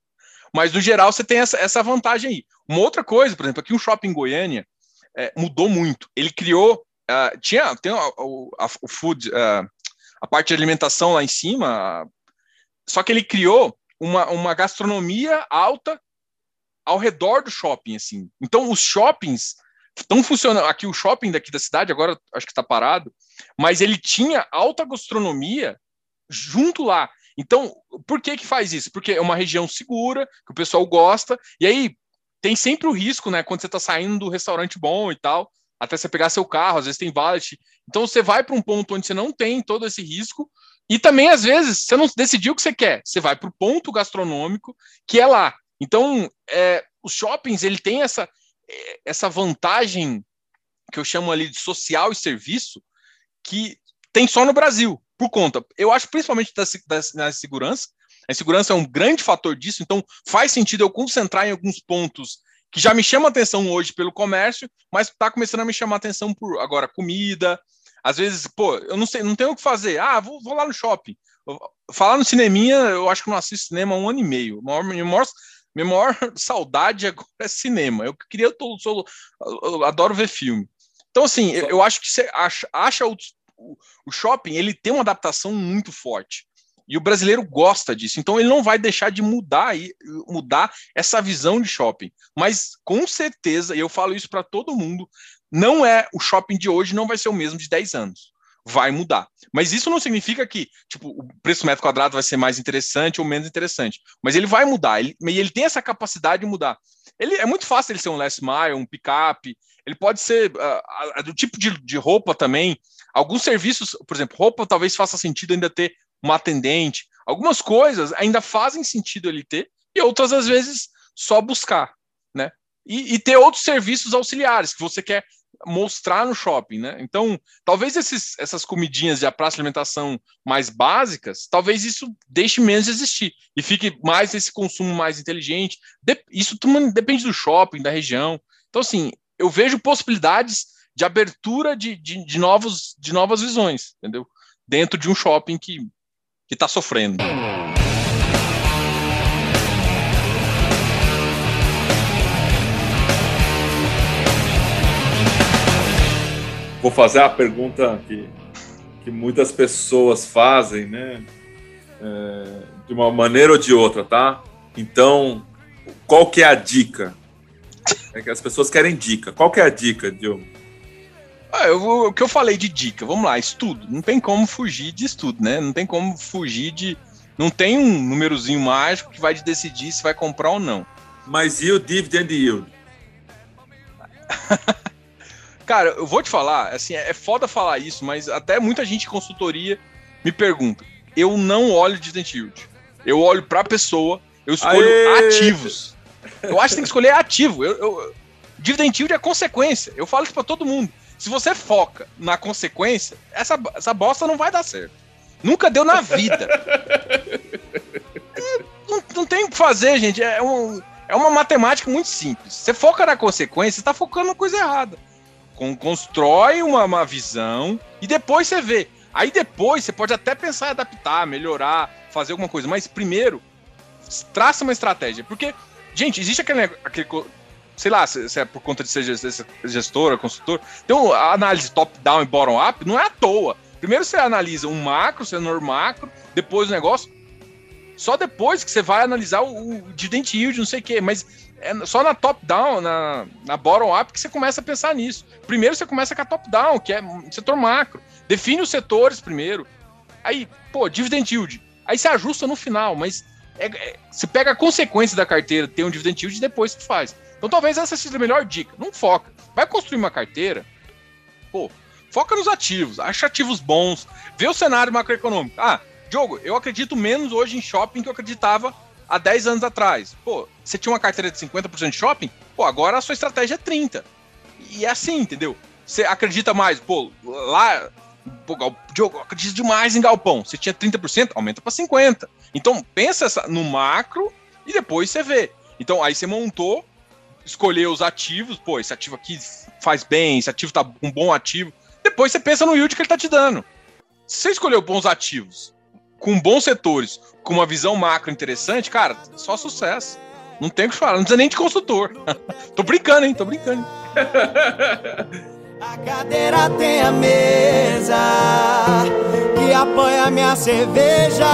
mas no geral você tem essa, essa vantagem aí. Uma outra coisa, por exemplo, aqui um shopping em Goiânia é, mudou muito. Ele criou, uh, tinha tem o, o food, uh, a parte de alimentação lá em cima, só que ele criou uma, uma gastronomia alta ao redor do shopping, assim. Então os shoppings estão funcionando. Aqui o shopping daqui da cidade, agora acho que está parado, mas ele tinha alta gastronomia junto lá. Então, por que que faz isso? Porque é uma região segura, que o pessoal gosta, e aí tem sempre o risco, né, quando você está saindo do restaurante bom e tal, até você pegar seu carro, às vezes tem valet. Então você vai para um ponto onde você não tem todo esse risco, e também às vezes você não decidiu o que você quer, você vai para o ponto gastronômico que é lá. Então, é, os shoppings ele tem essa essa vantagem que eu chamo ali de social e serviço que tem só no Brasil, por conta. Eu acho principalmente da, da, da segurança. A segurança é um grande fator disso, então faz sentido eu concentrar em alguns pontos que já me chamam atenção hoje pelo comércio, mas está começando a me chamar atenção por agora comida. Às vezes, pô, eu não sei, não tenho o que fazer. Ah, vou, vou lá no shopping. Falar no cineminha, eu acho que não assisto cinema há um ano e meio. Maior, maior minha maior saudade agora é cinema. Eu queria, eu, tô, sou, eu adoro ver filme. Então, assim, eu, eu acho que você acha, acha o, o, shopping, ele tem uma adaptação muito forte. E o brasileiro gosta disso. Então, ele não vai deixar de mudar, mudar essa visão de shopping. Mas, com certeza, e eu falo isso para todo mundo, não é o shopping de hoje, não vai ser o mesmo de 10 anos vai mudar. Mas isso não significa que tipo, o preço metro quadrado vai ser mais interessante ou menos interessante. Mas ele vai mudar, ele, ele tem essa capacidade de mudar. Ele é muito fácil ele ser um last mile, um pick-up, ele pode ser uh, do tipo de, de roupa também. Alguns serviços, por exemplo, roupa talvez faça sentido ainda ter uma atendente. Algumas coisas ainda fazem sentido ele ter, e outras, às vezes, só buscar, né? E, e, ter outros serviços auxiliares que você quer mostrar no shopping, né? Então, talvez esses, essas comidinhas de praça de alimentação mais básicas, talvez isso deixe menos de existir e fique mais esse consumo mais inteligente. De, isso depende do shopping, da região. Então, assim, eu vejo possibilidades de abertura de, de, de novos, de novas visões, entendeu? Dentro de um shopping que está sofrendo. Vou fazer a pergunta que, que muitas pessoas fazem, né? É, de uma maneira ou de outra, tá? Então, qual que é a dica? É que as pessoas querem dica. Qual que é a dica, Diogo? Ah, eu, o que eu falei de dica, vamos lá, estudo. Não tem como fugir de estudo, né? Não tem como fugir de. Não tem um númerozinho mágico que vai decidir se vai comprar ou não. Mas e o dividend yield? Cara, eu vou te falar, assim, é foda falar isso, mas até muita gente em consultoria me pergunta. Eu não olho dividend yield. Eu olho pra pessoa, eu escolho Aê! ativos. Eu acho que tem que escolher ativo. Eu, eu, dividend yield é consequência. Eu falo isso pra todo mundo. Se você foca na consequência, essa, essa bosta não vai dar certo. Nunca deu na vida. não, não tem o que fazer, gente. É, um, é uma matemática muito simples. Você foca na consequência, você tá focando na coisa errada constrói uma, uma visão e depois você vê. Aí depois você pode até pensar em adaptar, melhorar, fazer alguma coisa, mas primeiro traça uma estratégia. Porque, gente, existe aquele, aquele sei lá, se, é por conta de ser gestora, consultor. Então, a análise top-down e bottom-up não é à toa. Primeiro você analisa um macro, senador macro, depois o negócio. Só depois que você vai analisar o, o dividend yield, não sei o quê. Mas é só na top-down, na, na bottom-up, que você começa a pensar nisso. Primeiro você começa com a top-down, que é setor macro. Define os setores primeiro. Aí, pô, dividend yield. Aí você ajusta no final, mas é, é, você pega a consequência da carteira, tem um dividend yield e depois você faz. Então talvez essa seja a melhor dica. Não foca. Vai construir uma carteira, pô, foca nos ativos, acha ativos bons, vê o cenário macroeconômico. Ah, Diogo, eu acredito menos hoje em shopping que eu acreditava há 10 anos atrás. Pô, você tinha uma carteira de 50% de shopping? Pô, agora a sua estratégia é 30%. E é assim, entendeu? Você acredita mais, pô, lá Pô, Diogo, acredito demais em galpão. Você tinha 30%, aumenta para 50%. Então, pensa no macro e depois você vê. Então, aí você montou, escolheu os ativos. Pô, esse ativo aqui faz bem, esse ativo tá um bom ativo. Depois você pensa no yield que ele tá te dando. Se você escolheu bons ativos, com bons setores, com uma visão macro interessante, cara, só sucesso. Não tem o que falar, não precisa nem de consultor. Tô brincando, hein? Tô brincando. A cadeira tem a mesa que apoia minha cerveja.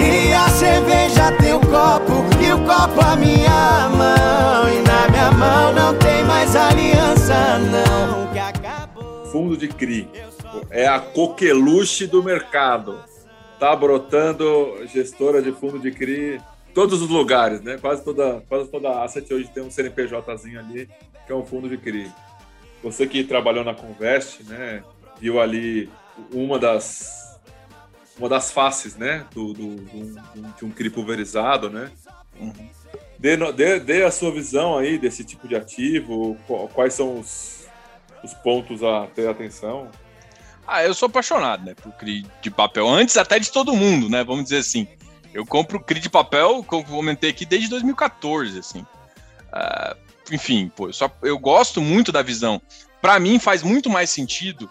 E a cerveja tem o copo e o copo a minha mão. E na minha mão não tem mais aliança, não. Que acabou. Fundo de CRI é a coqueluche do mercado. Tá brotando gestora de fundo de CRI todos os lugares, né? Quase toda, quase toda asset hoje tem um CNPJzinho ali, que é um fundo de CRI. Você que trabalhou na Convest, né, viu ali uma das uma das faces, né, do, do, do de um CRI pulverizado, né? Uhum. Dê, dê, dê, a sua visão aí desse tipo de ativo, quais são os, os pontos a ter atenção. Ah, eu sou apaixonado, né, por CRI de papel, antes até de todo mundo, né, vamos dizer assim. Eu compro CRI de papel, como eu comentei aqui, desde 2014, assim. Uh, enfim, pô, eu, só, eu gosto muito da visão. Para mim faz muito mais sentido.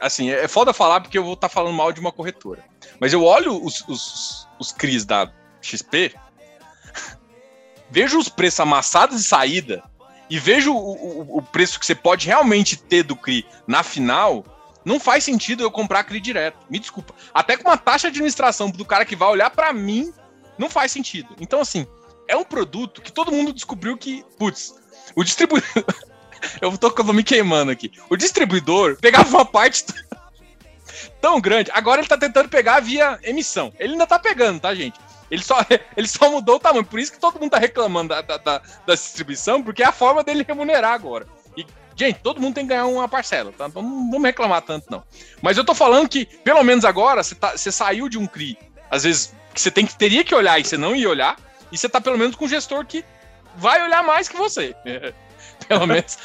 Assim, é, é foda falar porque eu vou estar tá falando mal de uma corretora. Mas eu olho os, os, os CRIs da XP, vejo os preços amassados de saída e vejo o, o, o, preço que você pode realmente ter do CRI na final, não faz sentido eu comprar CRI direto. Me desculpa. Até com uma taxa de administração do cara que vai olhar para mim, não faz sentido. Então, assim, é um produto que todo mundo descobriu que, putz, o distribuidor. eu tô me queimando aqui. O distribuidor pegava uma parte tão grande. Agora ele tá tentando pegar via emissão. Ele ainda tá pegando, tá, gente? Ele só, ele só mudou o tamanho. Por isso que todo mundo tá reclamando da, da, da, da distribuição, porque é a forma dele remunerar agora. Gente, todo mundo tem que ganhar uma parcela, tá? Então não vamos reclamar tanto, não. Mas eu tô falando que, pelo menos agora, você, tá, você saiu de um CRI, às vezes, que você tem que, teria que olhar e você não ia olhar, e você tá pelo menos com um gestor que vai olhar mais que você. pelo menos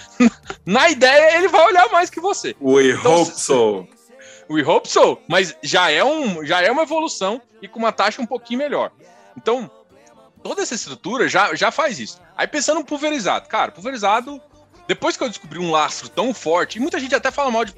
na ideia ele vai olhar mais que você. We então, hope so. We hope so, mas já é, um, já é uma evolução e com uma taxa um pouquinho melhor. Então, toda essa estrutura já, já faz isso. Aí pensando no pulverizado, cara, pulverizado, depois que eu descobri um lastro tão forte, e muita gente até fala mal de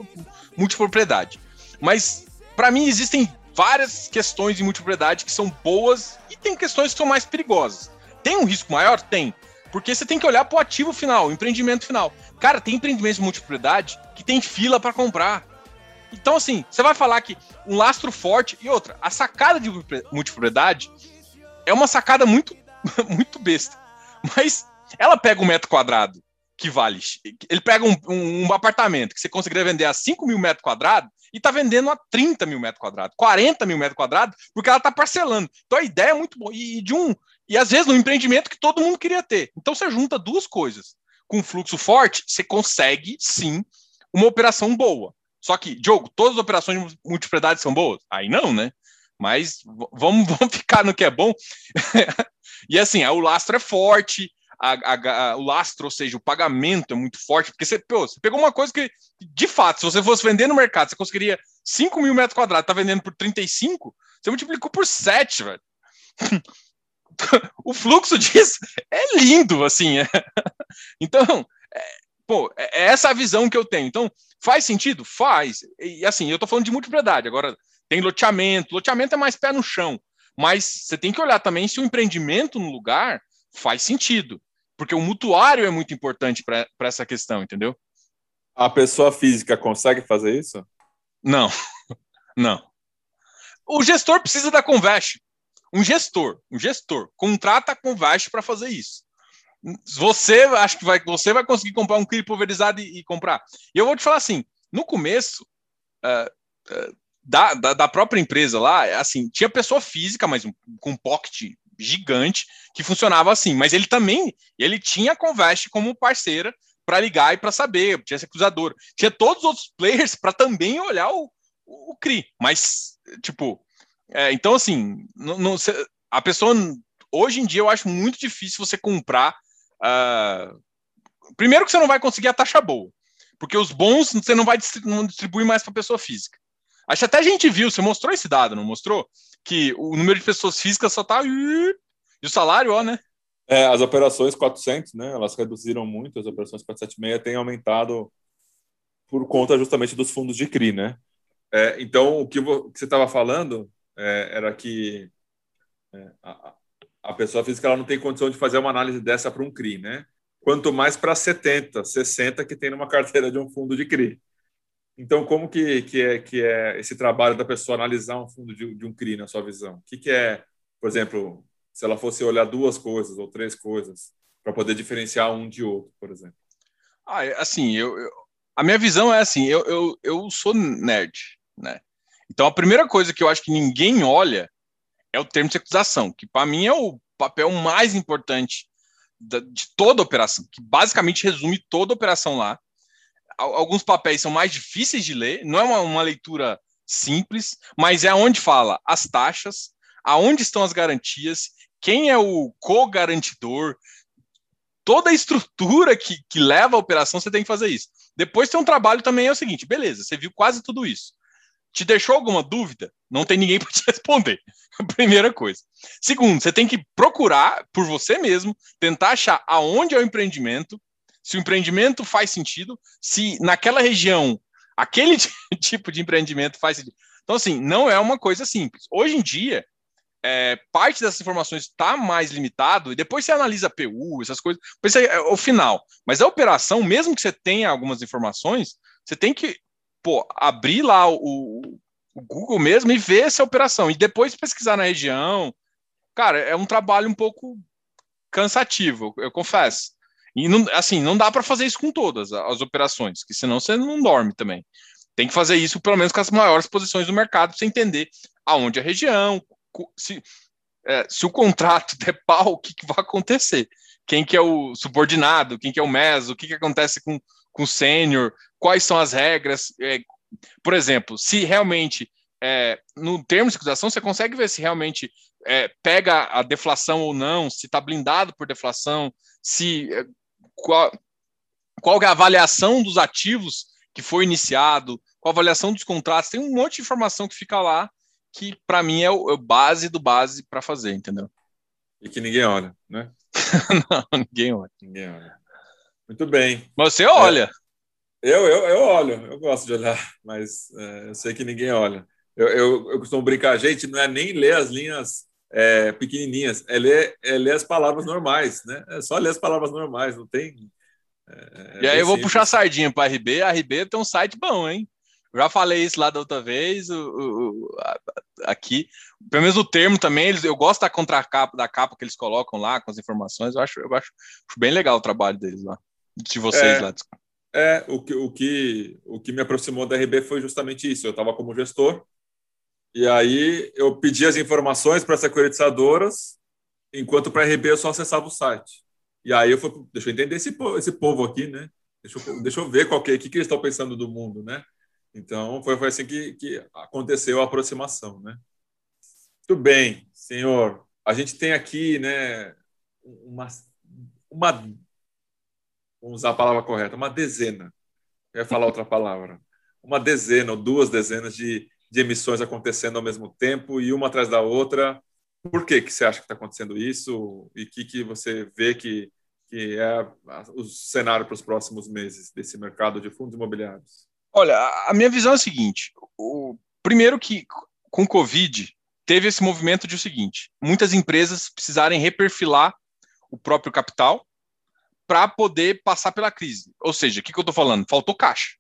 multipropriedade, mas para mim existem várias questões de multipropriedade que são boas e tem questões que são mais perigosas. Tem um risco maior? Tem. Porque você tem que olhar para o ativo final, o empreendimento final. Cara, tem empreendimentos de multipropriedade que tem fila para comprar. Então, assim, você vai falar que um lastro forte e outra, a sacada de multipropriedade é uma sacada muito, muito besta. Mas ela pega um metro quadrado que vale. Ele pega um, um, um apartamento que você conseguiria vender a 5 mil metros quadrados e está vendendo a 30 mil metros quadrados, 40 mil metros quadrados, porque ela está parcelando. Então a ideia é muito boa. E, de um. E às vezes no empreendimento que todo mundo queria ter. Então você junta duas coisas. Com fluxo forte, você consegue sim uma operação boa. Só que, Diogo, todas as operações de multipropriedade são boas? Aí não, né? Mas vamos, vamos ficar no que é bom. e assim, o lastro é forte, a, a, o lastro, ou seja, o pagamento é muito forte, porque você, pô, você pegou uma coisa que, de fato, se você fosse vender no mercado, você conseguiria 5 mil metros quadrados, tá vendendo por 35, você multiplicou por 7, velho. o fluxo disso é lindo, assim. É. Então, é, pô, é, é essa a visão que eu tenho. Então, faz sentido? Faz. E assim, eu tô falando de multipropriedade. Agora, tem loteamento. Loteamento é mais pé no chão. Mas você tem que olhar também se o empreendimento no lugar faz sentido. Porque o mutuário é muito importante para essa questão, entendeu? A pessoa física consegue fazer isso? Não, não. O gestor precisa da Convest. Um gestor, um gestor, contrata a Convest para fazer isso. Você acha que vai, você vai conseguir comprar um CRI pulverizado e, e comprar? E eu vou te falar assim: no começo uh, uh, da, da, da, própria empresa lá, assim, tinha pessoa física, mas um, com pocket gigante que funcionava assim. Mas ele também, ele tinha a Convest como parceira para ligar e para saber, tinha esse cruzador, tinha todos os outros players para também olhar o, o, o CRI. Mas, tipo, é, então assim, não, não, a pessoa hoje em dia eu acho muito difícil você comprar Uh, primeiro que você não vai conseguir a taxa boa, porque os bons você não vai distribuir mais para pessoa física. Acho que até a gente viu, você mostrou esse dado, não mostrou? Que o número de pessoas físicas só tá. E o salário, ó, né? É, as operações 400, né? Elas reduziram muito, as operações 476 têm aumentado por conta justamente dos fundos de CRI, né? É, então, o que, você estava falando é, era que é, a, a pessoa física ela não tem condição de fazer uma análise dessa para um CRI, né? Quanto mais para 70, 60 que tem numa carteira de um fundo de CRI. Então, como que, que, é, que é esse trabalho da pessoa analisar um fundo de, de um CRI na sua visão? O que, que é, por exemplo, se ela fosse olhar duas coisas ou três coisas para poder diferenciar um de outro, por exemplo? Ah, é, assim, eu, eu a minha visão é assim, eu, eu, eu sou nerd, né? Então, a primeira coisa que eu acho que ninguém olha é o termo de acusação, que para mim é o papel mais importante da, de toda operação, que basicamente resume toda operação lá. Alguns papéis são mais difíceis de ler, não é uma, uma leitura simples, mas é onde fala as taxas, aonde estão as garantias, quem é o co-garantidor, toda a estrutura que, que leva a operação, você tem que fazer isso. Depois tem um trabalho também, é o seguinte, beleza, você viu quase tudo isso. Te deixou alguma dúvida? Não tem ninguém para te responder. Primeira coisa. Segundo, você tem que procurar por você mesmo, tentar achar aonde é o empreendimento, se o empreendimento faz sentido, se naquela região aquele tipo de empreendimento faz sentido. Então, assim, não é uma coisa simples. Hoje em dia, é, parte dessas informações está mais limitado e depois você analisa PU, essas coisas, depois é o final. Mas a operação, mesmo que você tenha algumas informações, você tem que pô, abrir lá o, o Google mesmo e ver essa operação. E depois pesquisar na região. Cara, é um trabalho um pouco cansativo, eu confesso. E não, assim, não dá para fazer isso com todas as operações, que senão você não dorme também. Tem que fazer isso pelo menos com as maiores posições do mercado para você entender aonde é a região, se, é, se o contrato der pau, o que, que, vai acontecer? Quem que é o subordinado, quem que é o meso, o que, que acontece com, com o sênior, quais são as regras. É, por exemplo, se realmente, é, no termo de acusação, você consegue ver se realmente é, pega a deflação ou não, se está blindado por deflação, se é, qual, qual é a avaliação dos ativos que foi iniciado, qual a avaliação dos contratos, tem um monte de informação que fica lá que para mim é o, é o, base do base para fazer, entendeu? E que ninguém olha, né? não, ninguém olha. Ninguém olha. Muito bem. Mas você olha. É, eu, eu, eu olho, eu gosto de olhar, mas é, eu sei que ninguém olha. Eu, eu, eu costumo brincar, gente, não é nem ler as linhas é, pequenininhas, é ler, é ler as palavras normais, né? É só ler as palavras normais, não tem. É, e aí eu vou puxar a sardinha para a RB. A RB tem um site bom, hein? já falei isso lá da outra vez, o, o, aqui. Pelo menos o termo também, eles, eu gosto da contracapa, da capa que eles colocam lá, com as informações. Eu acho, eu acho, acho bem legal o trabalho deles lá. De vocês é, lá. É, o que, o, que, o que me aproximou da RB foi justamente isso. Eu estava como gestor, e aí eu pedi as informações para as securitizadoras, enquanto para a RB eu só acessava o site. E aí eu fui, deixa eu entender esse, esse povo aqui, né? Deixa eu, deixa eu ver qual que, que, que eles estão pensando do mundo, né? Então, foi, foi assim que, que aconteceu a aproximação, né? Muito bem, senhor. A gente tem aqui, né, uma, uma vamos usar a palavra correta, uma dezena. Eu ia falar outra palavra. Uma dezena ou duas dezenas de, de emissões acontecendo ao mesmo tempo e uma atrás da outra. Por que, que você acha que está acontecendo isso? E o que, que você vê que, que é o cenário para os próximos meses desse mercado de fundos imobiliários? Olha, a minha visão é a seguinte: o primeiro que com o Covid teve esse movimento de o seguinte: muitas empresas precisarem reperfilar o próprio capital para poder passar pela crise. Ou seja, o que, que eu estou falando? Faltou caixa.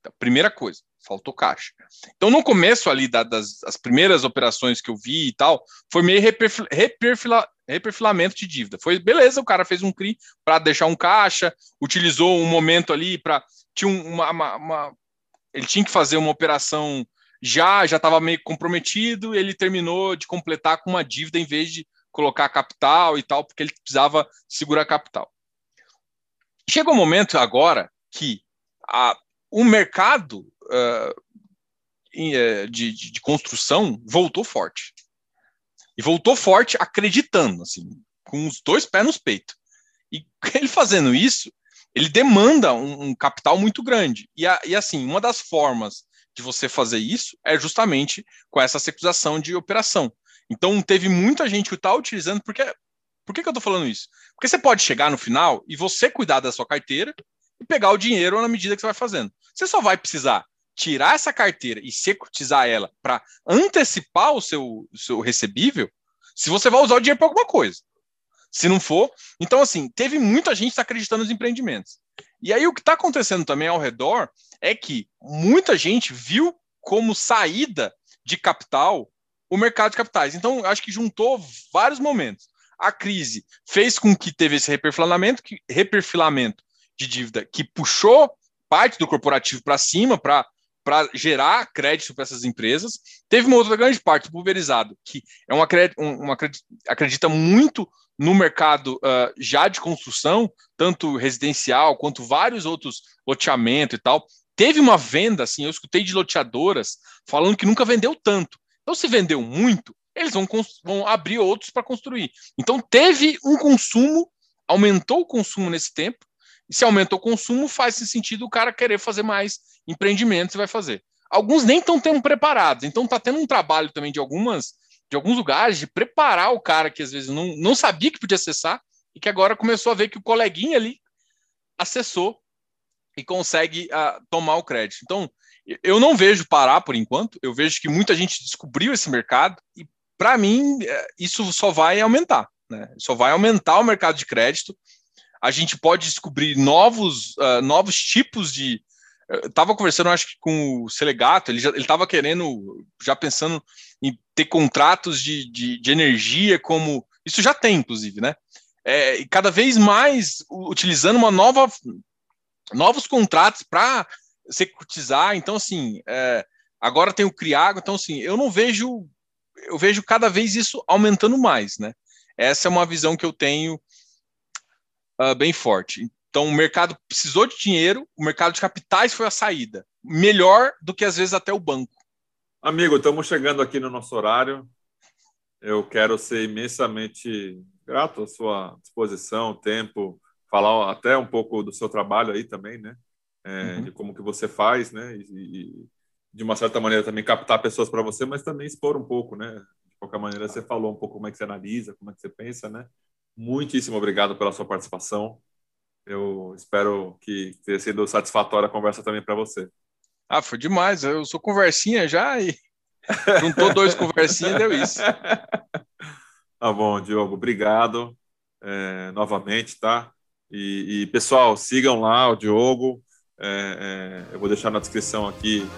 Então, primeira coisa. Faltou caixa. Então, no começo ali da, das as primeiras operações que eu vi e tal, foi meio reperfila, reperfila, reperfilamento de dívida. Foi beleza, o cara fez um CRI para deixar um caixa, utilizou um momento ali para. Tinha uma, uma, uma, Ele tinha que fazer uma operação já, já estava meio comprometido, ele terminou de completar com uma dívida em vez de colocar capital e tal, porque ele precisava segurar capital. Chega um momento agora que a, o mercado uh, de, de, de, construção voltou forte. E voltou forte acreditando, assim, com os dois pés nos peitos. E ele fazendo isso, ele demanda um, um capital muito grande. E, a, e, assim, uma das formas de você fazer isso é justamente com essa securitarização de operação. Então, teve muita gente que está utilizando, porque. Por que, que eu estou falando isso? Porque você pode chegar no final e você cuidar da sua carteira e pegar o dinheiro na medida que você vai fazendo. Você só vai precisar tirar essa carteira e securitizar ela para antecipar o seu, o seu recebível se você vai usar o dinheiro para alguma coisa. Se não for, então assim, teve muita gente acreditando nos empreendimentos. E aí o que está acontecendo também ao redor é que muita gente viu como saída de capital o mercado de capitais. Então, acho que juntou vários momentos. A crise fez com que teve esse reperfilamento, que, reperfilamento de dívida que puxou parte do corporativo para cima para para gerar crédito para essas empresas. Teve uma outra grande parte, pulverizado, que é uma, uma acredita muito no mercado uh, já de construção, tanto residencial quanto vários outros loteamento e tal. Teve uma venda, assim, eu escutei de loteadoras falando que nunca vendeu tanto. Então, se vendeu muito, eles vão, vão abrir outros para construir. Então, teve um consumo, aumentou o consumo nesse tempo, e se aumenta o consumo, faz sentido o cara querer fazer mais empreendimentos e vai fazer. Alguns nem estão tendo preparados, então está tendo um trabalho também de algumas de alguns lugares de preparar o cara que às vezes não, não sabia que podia acessar e que agora começou a ver que o coleguinha ali acessou e consegue uh, tomar o crédito. Então, eu não vejo parar por enquanto, eu vejo que muita gente descobriu esse mercado e, para mim, é, isso só vai aumentar, né? Só vai aumentar o mercado de crédito a gente pode descobrir novos, uh, novos tipos de. Eu estava conversando, acho que com o Selegato, ele estava querendo, já pensando em ter contratos de, de, de, energia, como. Isso já tem, inclusive, né? É, e cada vez mais utilizando uma nova. novos contratos para securitizar. Então, assim, é, agora tem o Criago, então, assim, eu não vejo. Eu vejo cada vez isso aumentando mais, né? Essa é uma visão que eu tenho uh, bem forte. Então, o mercado precisou de dinheiro, o mercado de capitais foi a saída. Melhor do que, às vezes, até o banco. Amigo, estamos chegando aqui no nosso horário. Eu quero ser imensamente grato à sua disposição, tempo, falar até um pouco do seu trabalho aí também, né? É, uhum. De como que você faz, né? E, e, de uma certa maneira também captar pessoas para você, mas também expor um pouco, né? De qualquer maneira, você falou um pouco como é que você analisa, como é que você pensa, né? Muitíssimo obrigado pela sua participação. Eu espero que tenha sido satisfatória a conversa também para você. Ah, foi demais. Eu sou conversinha já e juntou dois conversinhas deu isso. Tá bom, Diogo. Obrigado é, novamente, tá? E, e, pessoal, sigam lá o Diogo. É, é, eu vou deixar na descrição aqui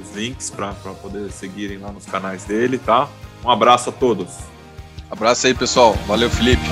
os links para poder seguirem lá nos canais dele, tá? Um abraço a todos. Abraço aí, pessoal. Valeu, Felipe.